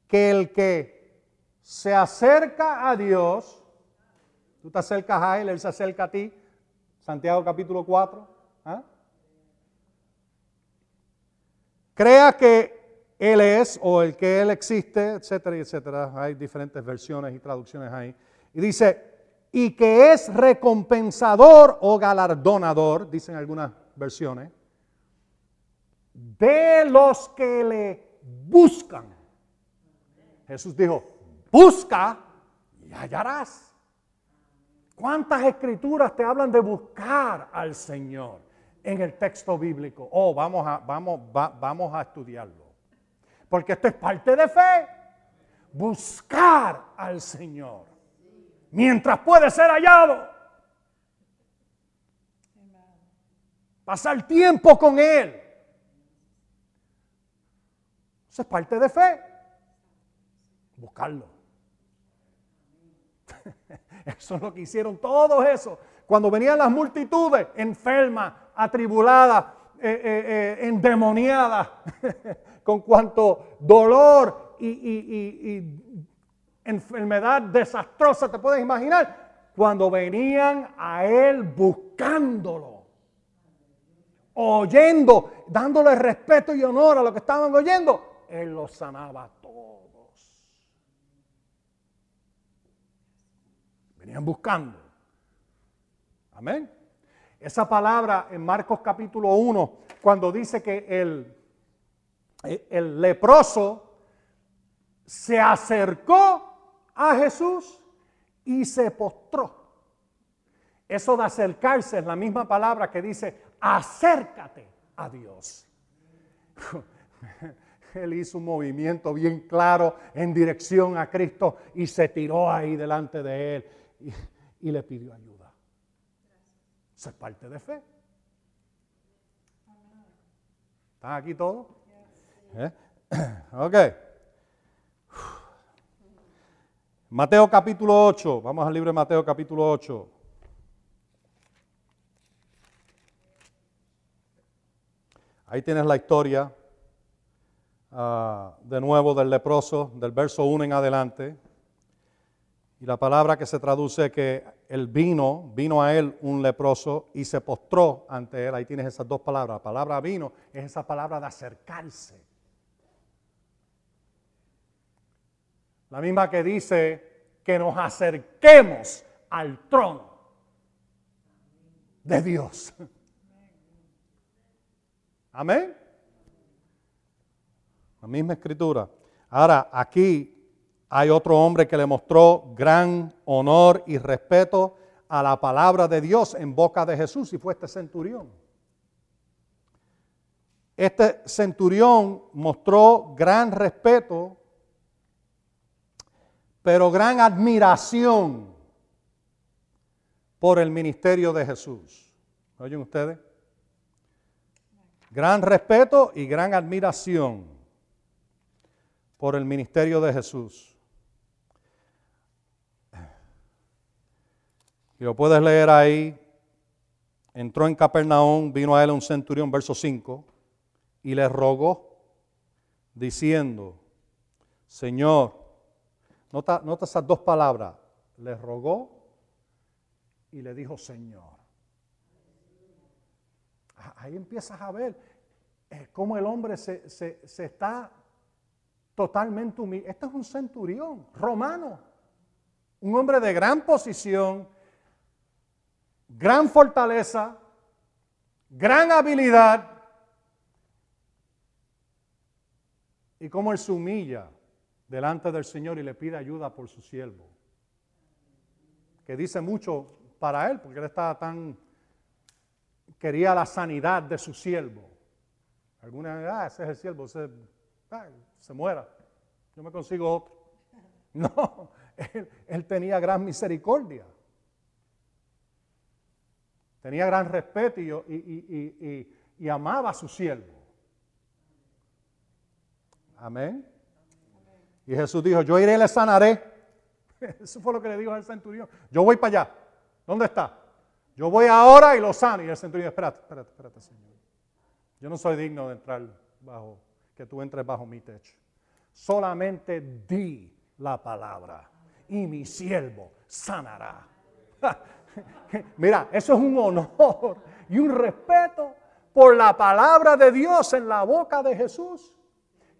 [SPEAKER 1] que el que se acerca a Dios Tú te acercas a Él, Él se acerca a ti. Santiago capítulo 4. ¿ah? Crea que Él es o el que Él existe, etcétera, etcétera. Hay diferentes versiones y traducciones ahí. Y dice, y que es recompensador o galardonador, dicen algunas versiones, de los que le buscan. Jesús dijo, busca y hallarás. ¿Cuántas escrituras te hablan de buscar al Señor en el texto bíblico? Oh, vamos a, vamos, vamos a estudiarlo. Porque esto es parte de fe. Buscar al Señor. Mientras puede ser hallado. Pasar tiempo con Él. Eso es parte de fe. Buscarlo. Eso es lo que hicieron todos esos. Cuando venían las multitudes enfermas, atribuladas, eh, eh, eh, endemoniadas, con cuanto dolor y, enfermedad desastrosa, te puedes imaginar, cuando venían a él buscándolo, oyendo, dándole respeto y honor a lo que estaban oyendo, él los sanaba a todos. Buscando. Amén. Esa palabra en Marcos capítulo 1, cuando dice que el, el leproso se acercó a Jesús y se postró. Eso de acercarse es la misma palabra que dice, acércate a Dios. Él hizo un movimiento bien claro en dirección a Cristo y se tiró ahí delante de Él y, le pidió ayuda. Eso es parte de fe. ¿Están aquí todos? ¿Eh? Ok. Mateo capítulo 8. Vamos al libro de Mateo capítulo 8. Ahí tienes la historia ah, de nuevo del leproso, del verso 1 en adelante. Y la palabra que se traduce que él vino, vino a él un leproso y se postró ante él. Ahí tienes esas dos palabras. La palabra vino es esa palabra de acercarse. La misma que dice que nos acerquemos al trono de Dios. Amén. La misma escritura. Ahora, aquí hay otro hombre que le mostró gran honor y respeto a la palabra de Dios en boca de Jesús y fue este centurión. Este centurión mostró gran respeto, pero gran admiración por el ministerio de Jesús. ¿Oyen ustedes? Gran respeto y gran admiración por el ministerio de Jesús. Y lo puedes leer ahí. Entró en Capernaum, vino a él un centurión, verso 5, y le rogó, diciendo, Señor, nota, esas dos palabras, le rogó y le dijo, Señor. Ah, ahí empiezas a ver eh, cómo el hombre se, se está totalmente humilde. Este es un centurión romano, un hombre de gran posición, gran fortaleza, gran habilidad y cómo él se humilla delante del Señor y le pide ayuda por su siervo. Que dice mucho para él, porque él estaba tan, quería la sanidad de su siervo. Alguna vez, ah, ese es el siervo, se, se muera, yo me consigo otro. No, él tenía gran misericordia. Tenía gran respeto y, amaba a su siervo. Amén. Y Jesús dijo, yo iré y le sanaré. Eso fue lo que le dijo al centurión. Yo voy para allá. ¿Dónde está? Yo voy ahora y lo sano. Y el centurión, espérate, espérate, espérate, Señor. Yo no soy digno de entrar bajo, que tú entres bajo mi techo. Solamente di la palabra y mi siervo sanará. Mira, eso es un honor y un respeto por la palabra de Dios en la boca de Jesús.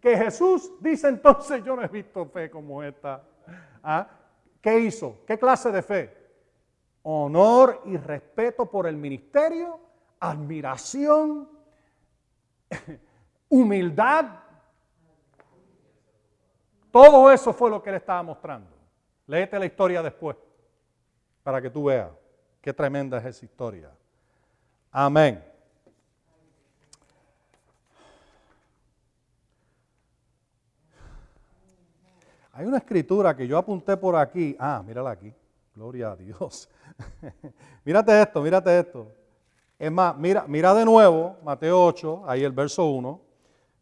[SPEAKER 1] Que Jesús dice entonces, yo no he visto fe como esta. ¿Ah? ¿Qué hizo? ¿Qué clase de fe? Honor y respeto por el ministerio, admiración, humildad. Todo eso fue lo que él estaba mostrando. Léete la historia después para que tú veas. Qué tremenda es esa historia. Amén. Hay una escritura que yo apunté por aquí. Ah, mírala aquí. Gloria a Dios. mírate esto, mírate esto. Es más, mira, mira de nuevo Mateo 8, ahí el verso 1.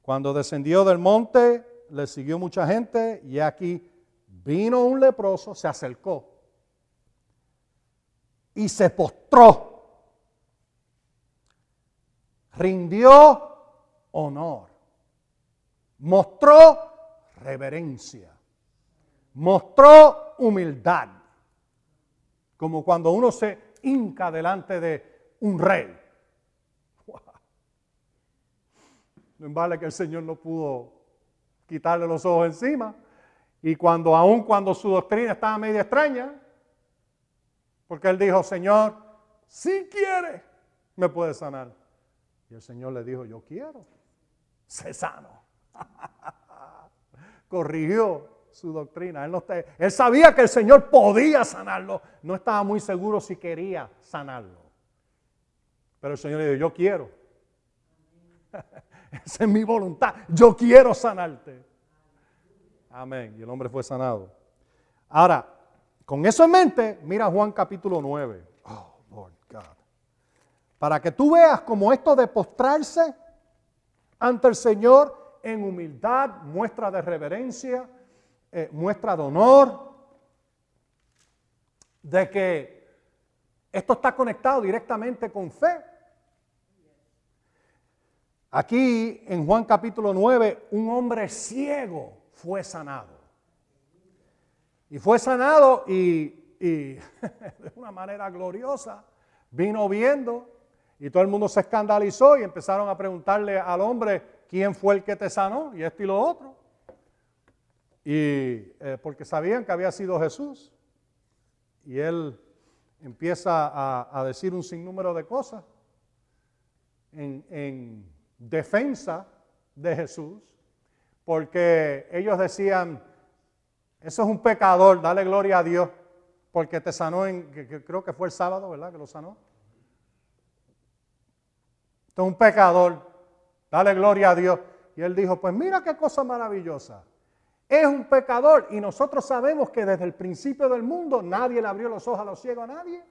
[SPEAKER 1] Cuando descendió del monte, le siguió mucha gente y aquí vino un leproso, se acercó y se postró. Rindió honor. Mostró reverencia. Mostró humildad, como cuando uno se hinca delante de un rey. No vale que el Señor no pudo quitarle los ojos encima. Y cuando, aun cuando su doctrina estaba media extraña, porque él dijo, Señor, si quiere, me puede sanar. Y el Señor le dijo, yo quiero, sé sano. Corrigió su doctrina. Él sabía que el Señor podía sanarlo. No estaba muy seguro si quería sanarlo. Pero el Señor le dijo, yo quiero. Esa es mi voluntad. Yo quiero sanarte. Amén. Y el hombre fue sanado. Ahora, con eso en mente, mira Juan capítulo 9. Oh, Lord God. Para que tú veas como esto de postrarse ante el Señor en humildad, muestra de reverencia, eh, muestra de honor, de que esto está conectado directamente con fe. Aquí en Juan capítulo 9, un hombre ciego fue sanado. Y fue sanado y, de una manera gloriosa vino viendo y todo el mundo se escandalizó y empezaron a preguntarle al hombre quién fue el que te sanó y esto y lo otro. Y eh, porque sabían que había sido Jesús. Y él empieza a, decir un sinnúmero de cosas en, en defensa de Jesús, porque ellos decían, eso es un pecador, dale gloria a Dios, porque te sanó en, creo que fue el sábado, ¿verdad? Que lo sanó. Esto es un pecador, dale gloria a Dios. Y él dijo, pues mira qué cosa maravillosa. Es un pecador y nosotros sabemos que desde el principio del mundo nadie le abrió los ojos a los ciegos a nadie.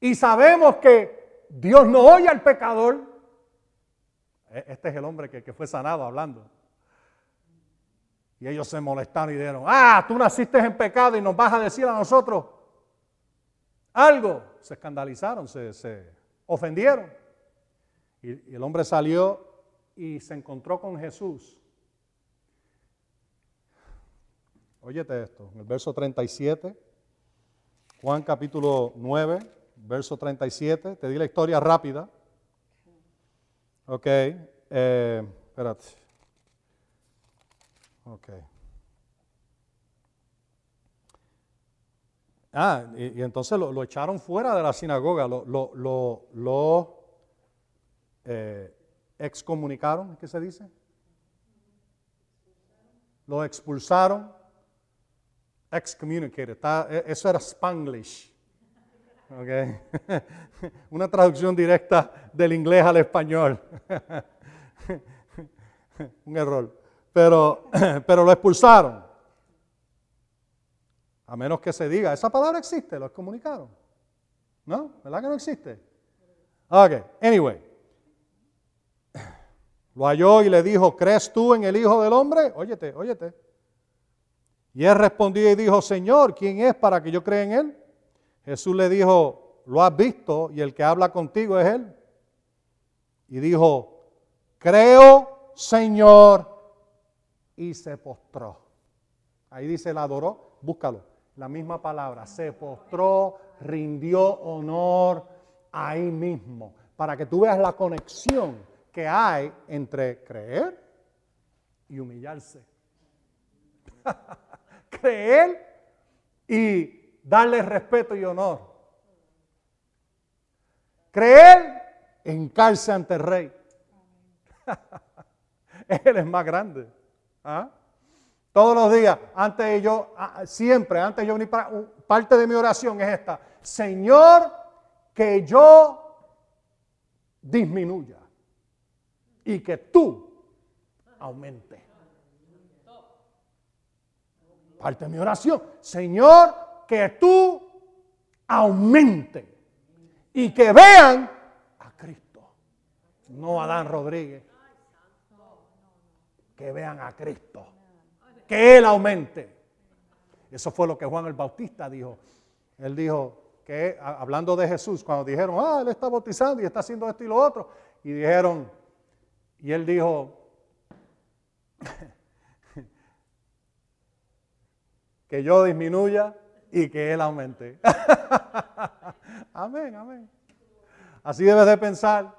[SPEAKER 1] Y sabemos que Dios no oye al pecador. E-, este es el hombre que, fue sanado hablando. Y ellos se molestaron y dijeron, ah, tú naciste en pecado y nos vas a decir a nosotros algo. Se escandalizaron, se, ofendieron. Y, y el hombre salió y se encontró con Jesús. Óyete esto, en el verso 37, Juan capítulo 9 verso 37. Te di la historia rápida. Ok, eh, espérate. Ok. Ah, y, entonces lo, echaron fuera de la sinagoga, lo, lo, lo eh, excomunicaron, ¿qué se dice? Lo expulsaron, excommunicated, e, eso era Spanglish. Okay. Una traducción directa del inglés al español. Un error. Pero, pero lo expulsaron. A menos que se diga, esa palabra existe, lo excomunicaron. ¿No? ¿Verdad que no existe? Ok, anyway. Lo halló y le dijo, ¿crees tú en el Hijo del Hombre? Óyete, óyete. Y él respondió y dijo, Señor, ¿quién es para que yo crea en él? Jesús le dijo, lo has visto y el que habla contigo es Él. Y dijo, creo Señor, y se postró. Ahí dice, la adoró, búscalo, la misma palabra, se postró, rindió honor ahí mismo, para que tú veas la conexión que hay entre creer y humillarse. creer y darle respeto y honor. Creer en cárcel ante el rey. Él es más grande. ¿Ah? Todos los días, antes de yo, ah, siempre, antes de yo venir para, parte de mi oración es esta. Señor, que yo disminuya y que tú aumente. Parte de mi oración. Señor, que tú aumente y que vean a Cristo, no a Dan Rodríguez, que vean a Cristo, que Él aumente. Eso fue lo que Juan el Bautista dijo. Él dijo que, hablando de Jesús, cuando dijeron, ah, Él está bautizando y está haciendo esto y lo otro, y dijeron, Y él dijo, que yo disminuya y que Él aumente. amén, amén. Así debes de pensar.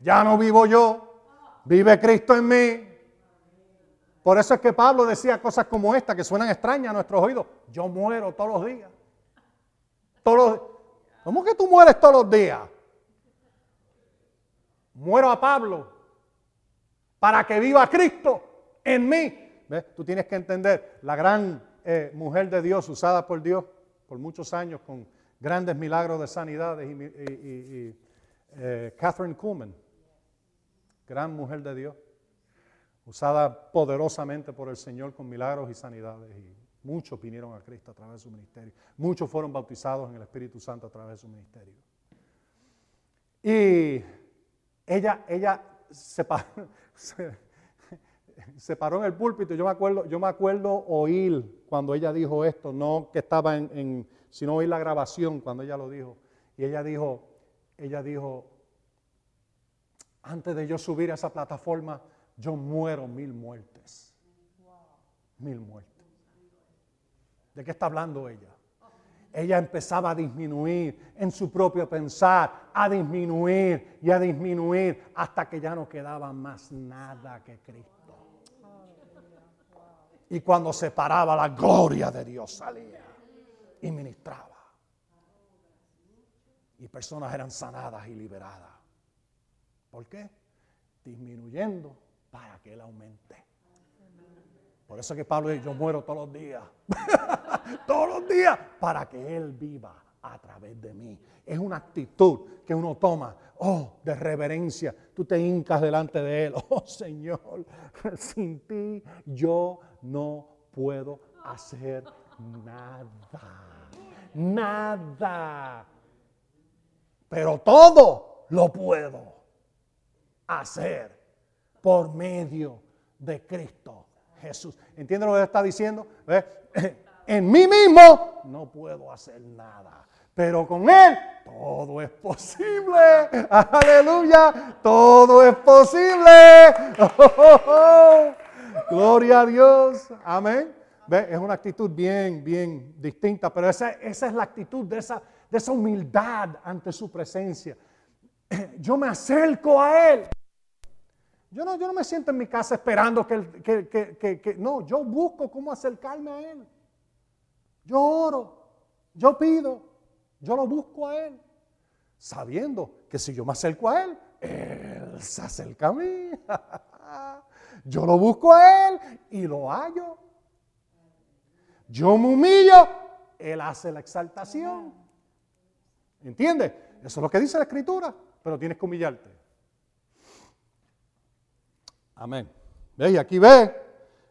[SPEAKER 1] Ya no vivo yo, vive Cristo en mí. Por eso es que Pablo decía cosas como esta que suenan extrañas a nuestros oídos. Yo muero todos los días. Todos ¿Cómo que tú mueres todos los días? Muero a Pablo para que viva Cristo en mí. ¿Ves? Tú tienes que entender la gran eh, mujer de Dios usada por Dios por muchos años con grandes milagros de sanidades y, eh, Catherine Kuhlman, gran mujer de Dios, usada poderosamente por el Señor con milagros y sanidades y muchos vinieron a Cristo a través de su ministerio, muchos fueron bautizados en el Espíritu Santo a través de su ministerio. Y ella, ella se, se paró en el púlpito. Yo me acuerdo, yo me acuerdo oír cuando ella dijo esto, no que estaba en, sino oír la grabación cuando ella lo dijo. Y ella dijo, ella dijo, antes de yo subir a esa plataforma, yo muero mil muertes. Mil muertes. ¿De qué está hablando ella? Ella empezaba a disminuir en su propio pensar, a disminuir y a disminuir hasta que ya no quedaba más nada que Cristo. Y cuando se paraba, la gloria de Dios salía y ministraba. Y personas eran sanadas y liberadas. ¿Por qué? Disminuyendo para que Él aumente. Por eso que Pablo dice, yo muero todos los días. todos los días para que Él viva a través de mí. Es una actitud que uno toma, oh, de reverencia. Tú te hincas delante de Él. Oh Señor, sin ti yo no puedo hacer nada. Nada. Pero todo lo puedo hacer por medio de Cristo Jesús. ¿Entienden lo que está diciendo? En mí mismo no puedo hacer nada. Pero con Él todo es posible. Aleluya. Todo es posible. Gloria a Dios. Amén. ¿Ve? Es una actitud bien, bien distinta, pero esa, esa es la actitud de esa, de esa humildad ante su presencia. Yo me acerco a Él. Yo no, yo no me siento en mi casa esperando que, que, que, que, No, yo busco cómo acercarme a Él. Yo oro, yo pido, yo lo busco a Él, sabiendo que si yo me acerco a Él, Él se acerca a mí. Yo lo busco a Él y lo hallo. Yo me humillo, Él hace la exaltación. ¿Entiendes? Eso es lo que dice la Escritura, pero tienes que humillarte. Amén. ¿Veis? Y aquí ve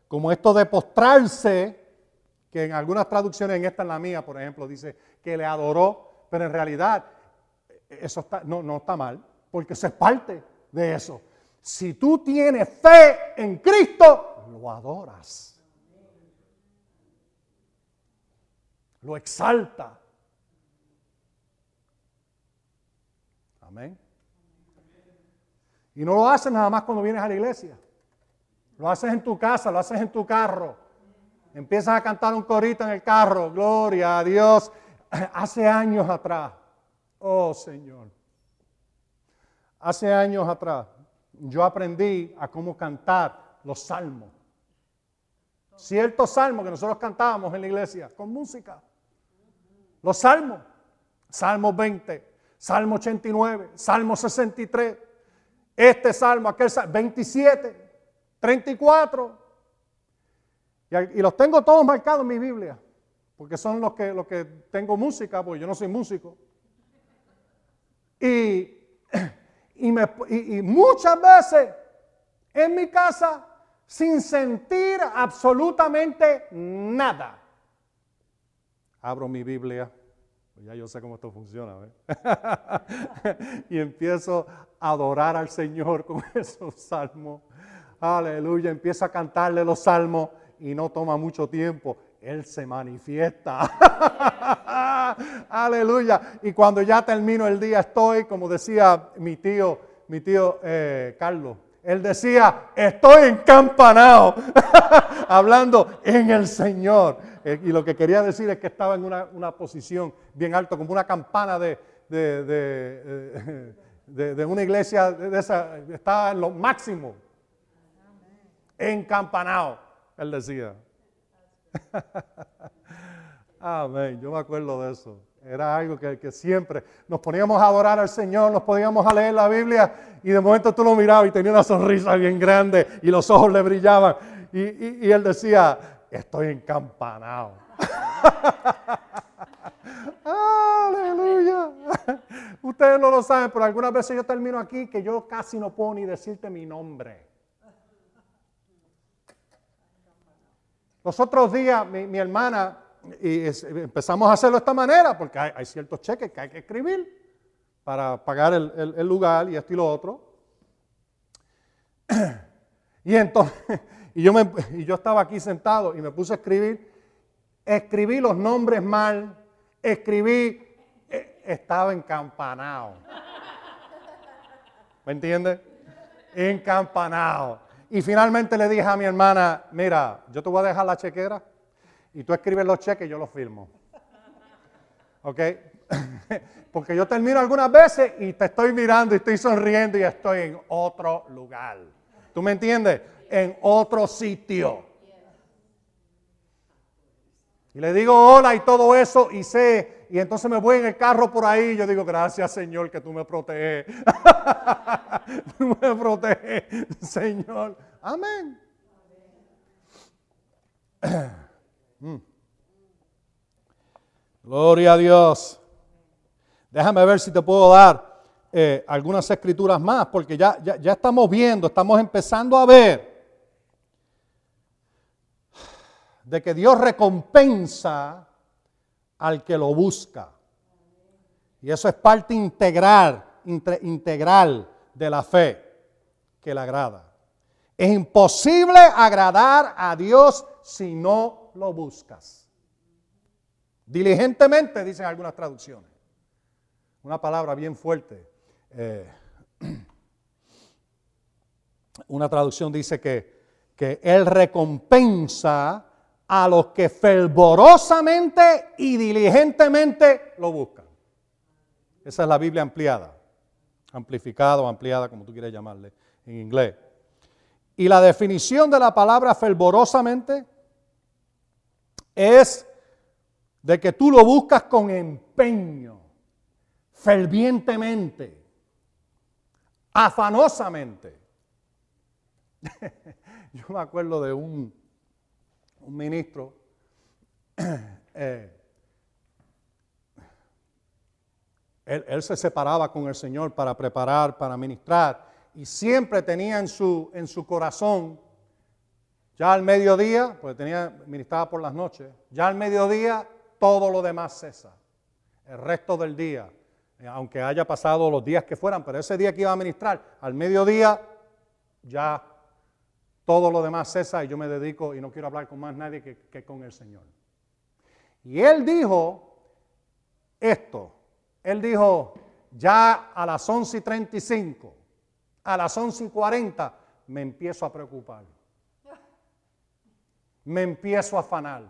[SPEAKER 1] como esto de postrarse, que en algunas traducciones, en esta en la mía, por ejemplo, dice que le adoró, pero en realidad eso está, no, no está mal, porque eso es parte de eso. Si tú tienes fe en Cristo, lo adoras. Lo exalta. Amén. Y no lo haces nada más cuando vienes a la iglesia. Lo haces en tu casa, lo haces en tu carro. Empiezas a cantar un corito en el carro. Gloria a Dios. Hace años atrás. Oh Señor. Hace años atrás yo aprendí a cómo cantar los salmos. Ciertos salmos que nosotros cantábamos en la iglesia con música. Los salmos. Salmo 20, Salmo 89, Salmo 63, este salmo, aquel salmo, 27, 34. Y, los tengo todos marcados en mi Biblia, porque son los que, los que tengo música, porque yo no soy músico. Y y, muchas veces en mi casa sin sentir absolutamente nada. Abro mi Biblia, ya yo sé cómo esto funciona, y empiezo a adorar al Señor con esos salmos. Aleluya, empiezo a cantarle los salmos y no toma mucho tiempo. Él se manifiesta. Aleluya. Y cuando ya termino el día estoy, como decía mi tío, mi tío eh, Carlos, Él decía, estoy encampanado, hablando en el Señor. Eh, y lo que quería decir es que estaba en una, posición bien alta, como una campana de, de, de, una iglesia estaba en lo máximo. Encampanado, él decía. Amén, yo me acuerdo de eso. Era algo que, siempre nos poníamos a adorar al Señor, nos podíamos a leer la Biblia y de momento tú lo mirabas y tenía una sonrisa bien grande y los ojos le brillaban. Y, y él decía, estoy encampanado. Aleluya. Ustedes no lo saben, pero algunas veces yo termino aquí que yo casi no puedo ni decirte mi nombre. Los otros días mi, hermana, y empezamos a hacerlo de esta manera, porque hay, ciertos cheques que hay que escribir para pagar el, lugar y esto y lo otro. Y entonces, y yo, me, y yo estaba aquí sentado y me puse a escribir, escribí los nombres mal, escribí, eh, estaba encampanado. ¿Me entiendes? Encampanado. Y finalmente le dije a mi hermana, mira, yo te voy a dejar la chequera y tú escribes los cheques y yo los firmo. ¿Ok? Porque yo termino algunas veces y te estoy mirando y estoy sonriendo y estoy en otro lugar. ¿Tú me entiendes? En otro sitio. Y le digo hola y todo eso y sé, y entonces me voy en el carro por ahí y yo digo, gracias Señor que tú me proteges. tú me proteges, Señor. Amén. Mm. Gloria a Dios. Déjame ver si te puedo dar eh, algunas escrituras más, porque ya, ya, ya estamos viendo, estamos empezando a ver de que Dios recompensa al que lo busca. Y eso es parte integral, integral de la fe que le agrada. Es imposible agradar a Dios si no lo buscas. Diligentemente, dicen algunas traducciones. Una palabra bien fuerte. Eh, una traducción dice que, que Él recompensa a los que fervorosamente y diligentemente lo buscan. Esa es la Biblia ampliada, amplificada o ampliada, como tú quieras llamarle en inglés. Y la definición de la palabra fervorosamente es de que tú lo buscas con empeño, fervientemente, afanosamente. Yo me acuerdo de un, un ministro, eh, él, se separaba con el Señor para preparar, para ministrar, y siempre tenía en su, en su corazón, ya al mediodía, porque tenía, ministraba por las noches, ya al mediodía todo lo demás cesa. El resto del día, eh, aunque haya pasado los días que fueran, pero ese día que iba a ministrar, al mediodía ya todo lo demás cesa y yo me dedico y no quiero hablar con más nadie que, con el Señor. Y él dijo esto, él dijo, ya a las 11 y 35, a las 11 y 40, me empiezo a preocupar. Me empiezo a afanar.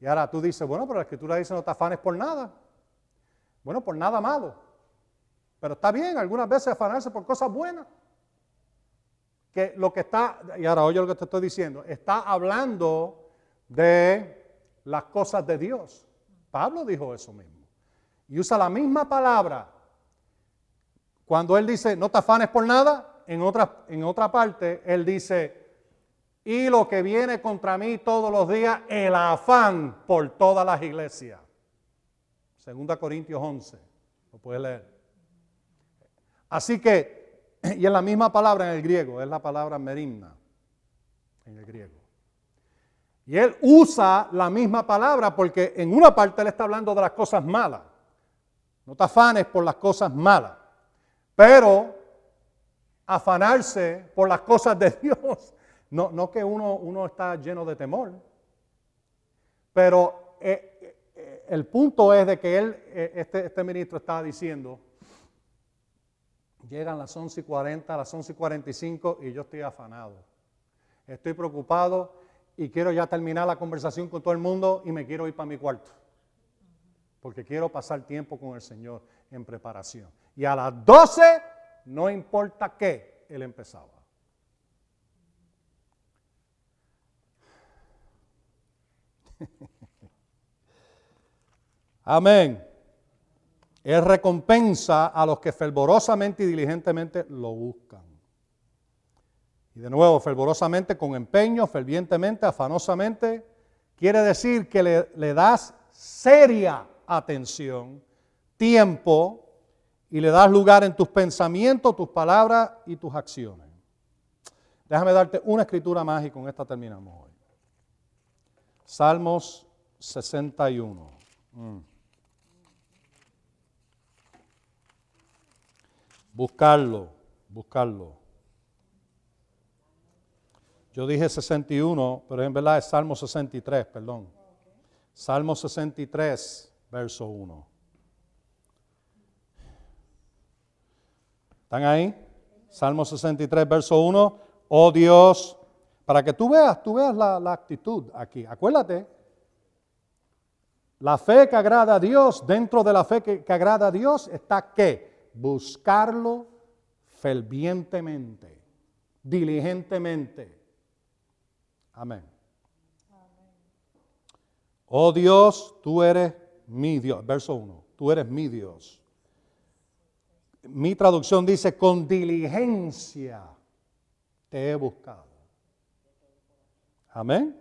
[SPEAKER 1] Y ahora tú dices, bueno, pero la escritura dice no te afanes por nada. Bueno, por nada malo. Pero está bien algunas veces afanarse por cosas buenas lo que está, y ahora oye lo que te estoy diciendo, está hablando de las cosas de Dios. Pablo dijo eso mismo. Y usa la misma palabra. Cuando él dice, no te afanes por nada, en otra, en otra parte, él dice, y lo que viene contra mí todos los días, el afán por todas las iglesias. Segunda Corintios 11, lo puedes leer. Así que y es la misma palabra en el griego, es la palabra merimna en el griego. Y él usa la misma palabra porque en una parte él está hablando de las cosas malas. No te afanes por las cosas malas. Pero afanarse por las cosas de Dios, no, no que uno, uno está lleno de temor. Pero eh, eh, el punto es de que él, eh, este, este ministro estaba diciendo, Llegan las 11 y 40, las 11 y 45 y yo estoy afanado. Estoy preocupado y quiero ya terminar la conversación con todo el mundo y me quiero ir para mi cuarto. Porque quiero pasar tiempo con el Señor en preparación. Y a las 12, no importa qué, Él empezaba. Amén. Él recompensa a los que fervorosamente y diligentemente lo buscan. Y de nuevo, fervorosamente, con empeño, fervientemente, afanosamente, quiere decir que le, das seria atención, tiempo, y le das lugar en tus pensamientos, tus palabras y tus acciones. Déjame darte una escritura más y con esta terminamos hoy. Salmos 61. Mm. Buscarlo, buscarlo. Yo dije 61, pero en verdad es Salmo 63, perdón. Salmo 63, verso 1. ¿Están ahí? Salmo 63, verso 1. Oh Dios, para que tú veas, tú veas la, actitud aquí. Acuérdate, la fe que agrada a Dios, dentro de la fe que, que agrada a Dios está qué? Buscarlo fervientemente, diligentemente. Amén. Oh Dios, tú eres mi Dios. Verso 1. Tú eres mi Dios. Mi traducción dice, con diligencia te he buscado. Amén.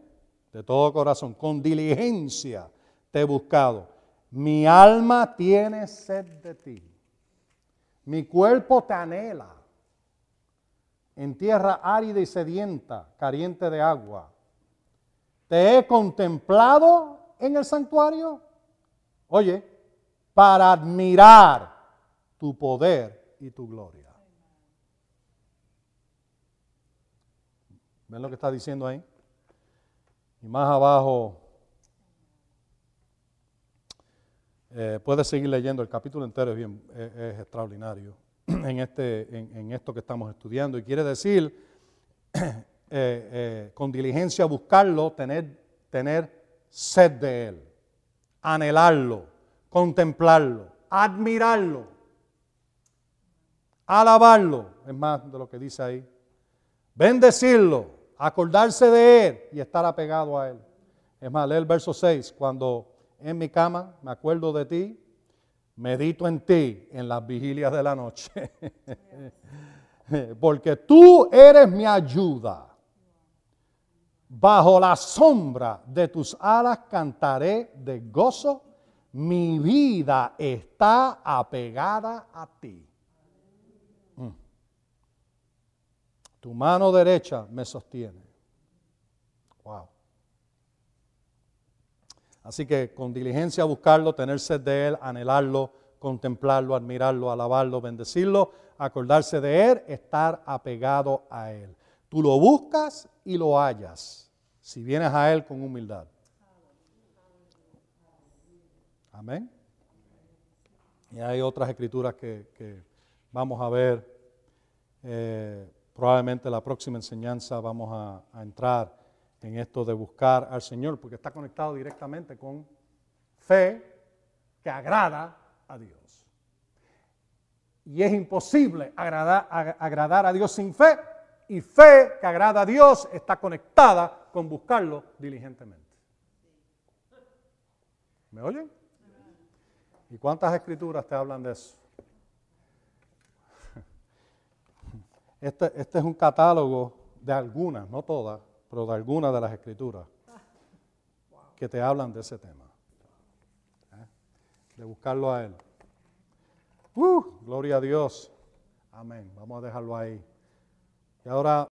[SPEAKER 1] De todo corazón, con diligencia te he buscado. Mi alma tiene sed de ti. Mi cuerpo te anhela. En tierra árida y sedienta, caliente de agua. Te he contemplado en el santuario. Oye, para admirar tu poder y tu gloria. ¿Ven lo que está diciendo ahí? Y más abajo, eh, puedes seguir leyendo, el capítulo entero es, bien, es, extraordinario en, este, en, esto que estamos estudiando. Y quiere decir, eh, eh, con diligencia buscarlo, tener, tener sed de Él, anhelarlo, contemplarlo, admirarlo, alabarlo, es más de lo que dice ahí, bendecirlo, acordarse de Él y estar apegado a Él. Es más, lee el verso 6, cuando en mi cama me acuerdo de ti, medito en ti en las vigilias de la noche, porque tú eres mi ayuda. Bajo la sombra de tus alas cantaré de gozo, mi vida está apegada a ti. Tu mano derecha me sostiene. Wow. Así que con diligencia buscarlo, tener sed de Él, anhelarlo, contemplarlo, admirarlo, alabarlo, bendecirlo, acordarse de Él, estar apegado a Él. Tú lo buscas y lo hallas si vienes a Él con humildad. Amén. Y hay otras escrituras que, vamos a ver. Eh, Probablemente la próxima enseñanza vamos a, entrar en esto de buscar al Señor, porque está conectado directamente con fe que agrada a Dios. Y es imposible agradar, agradar, a Dios sin fe, y fe que agrada a Dios está conectada con buscarlo diligentemente. ¿Me oyen? ¿Y cuántas escrituras te hablan de eso? Este, este, es un catálogo de algunas, no todas, pero de algunas de las escrituras que te hablan de ese tema. ¿Eh? De buscarlo a Él. Uh, gloria a Dios. Amén. Vamos a dejarlo ahí. Y ahora